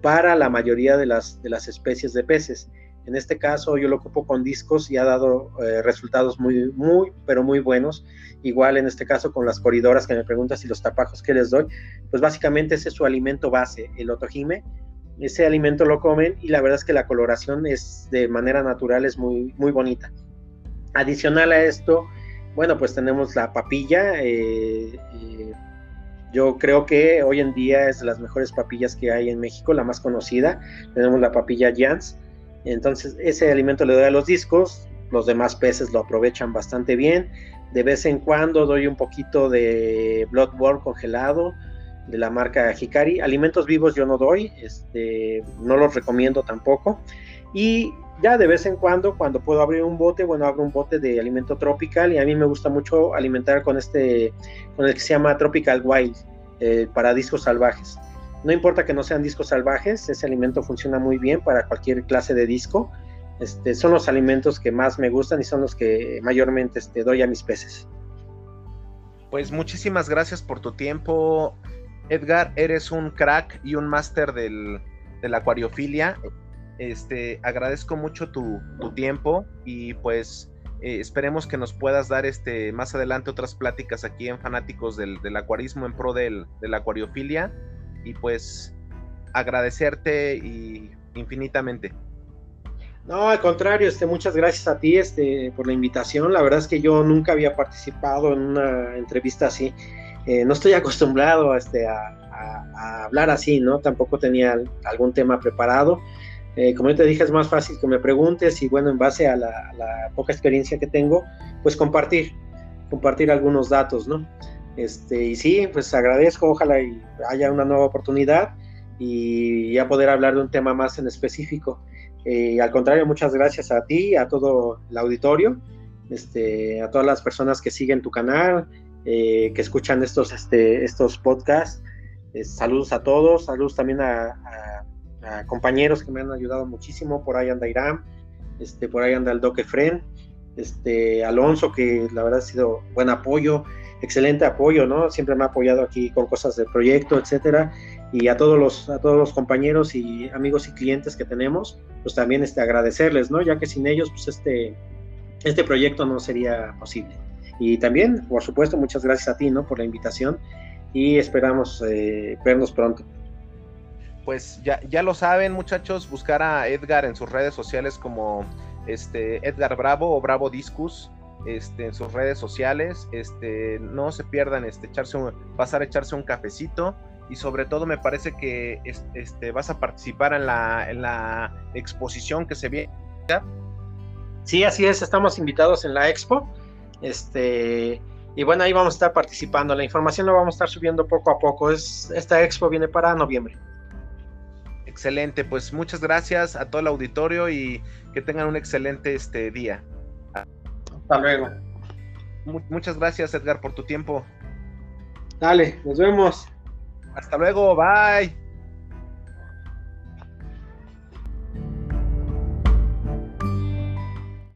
para la mayoría de las, de las especies de peces. En este caso yo lo ocupo con discos y ha dado eh, resultados muy, muy, pero muy buenos. Igual en este caso con las corridoras que me preguntas y los tapajos que les doy, pues básicamente ese es su alimento base, el otojime. Ese alimento lo comen y la verdad es que la coloración es de manera natural, es muy, muy bonita. Adicional a esto, bueno, pues tenemos la papilla. Eh, eh, yo creo que hoy en día es de las mejores papillas que hay en México, la más conocida. Tenemos la papilla Jans entonces ese alimento le doy a los discos, los demás peces lo aprovechan bastante bien. De vez en cuando doy un poquito de Bloodworm congelado de la marca Hikari. Alimentos vivos yo no doy, este, no los recomiendo tampoco. Y ya de vez en cuando, cuando puedo abrir un bote, bueno, abro un bote de alimento tropical y a mí me gusta mucho alimentar con este, con el que se llama Tropical Wild, eh, para discos salvajes. No importa que no sean discos salvajes, ese alimento funciona muy bien para cualquier clase de disco. Este, son los alimentos que más me gustan y son los que mayormente este, doy a mis peces. Pues muchísimas gracias por tu tiempo, Edgar. Eres un crack y un máster de la acuariofilia. Este, agradezco mucho tu, tiempo y pues eh, esperemos que nos puedas dar este, más adelante otras pláticas aquí en Fanáticos del, Acuarismo en pro del, de la acuariofilia y pues agradecerte y infinitamente. No, al contrario, este, muchas gracias a ti este, por la invitación. La verdad es que yo nunca había participado en una entrevista así. Eh, no estoy acostumbrado este, a, hablar así, ¿no? Tampoco tenía algún tema preparado. Eh, como yo te dije, es más fácil que me preguntes y bueno, en base a la, poca experiencia que tengo, pues compartir, compartir algunos datos, ¿no? Este, y sí, pues agradezco, ojalá haya una nueva oportunidad y ya poder hablar de un tema más en específico. Eh, al contrario, muchas gracias a ti, a todo el auditorio, este, a todas las personas que siguen tu canal, eh, que escuchan estos, este, estos podcasts. Eh, saludos a todos, saludos también a, compañeros que me han ayudado muchísimo. Por ahí anda Irán, este, por ahí anda el Doque Fren, este, Alonso, que la verdad ha sido buen apoyo, excelente apoyo, ¿no? Siempre me ha apoyado aquí con cosas de proyecto, etcétera. Y a todos los a todos los compañeros y amigos y clientes que tenemos pues también este agradecerles no ya que sin ellos pues este este proyecto no sería posible. Y también por supuesto muchas gracias a ti no por la invitación y esperamos eh, vernos pronto. Pues ya, ya lo saben muchachos buscar a Edgar en sus redes sociales como este Edgar Bravo o Bravo Discus este, en sus redes sociales este no se pierdan este echarse un, pasar a echarse un cafecito y sobre todo me parece que este, vas a participar en la, en la exposición que se viene. Sí, así es, estamos invitados en la expo. Este, y bueno, ahí vamos a estar participando. La información la vamos a estar subiendo poco a poco. Es, esta expo viene para noviembre. Excelente, pues muchas gracias a todo el auditorio y que tengan un excelente este día. Hasta luego. muchas gracias Edgar por tu tiempo. Dale, nos vemos. Hasta luego, bye.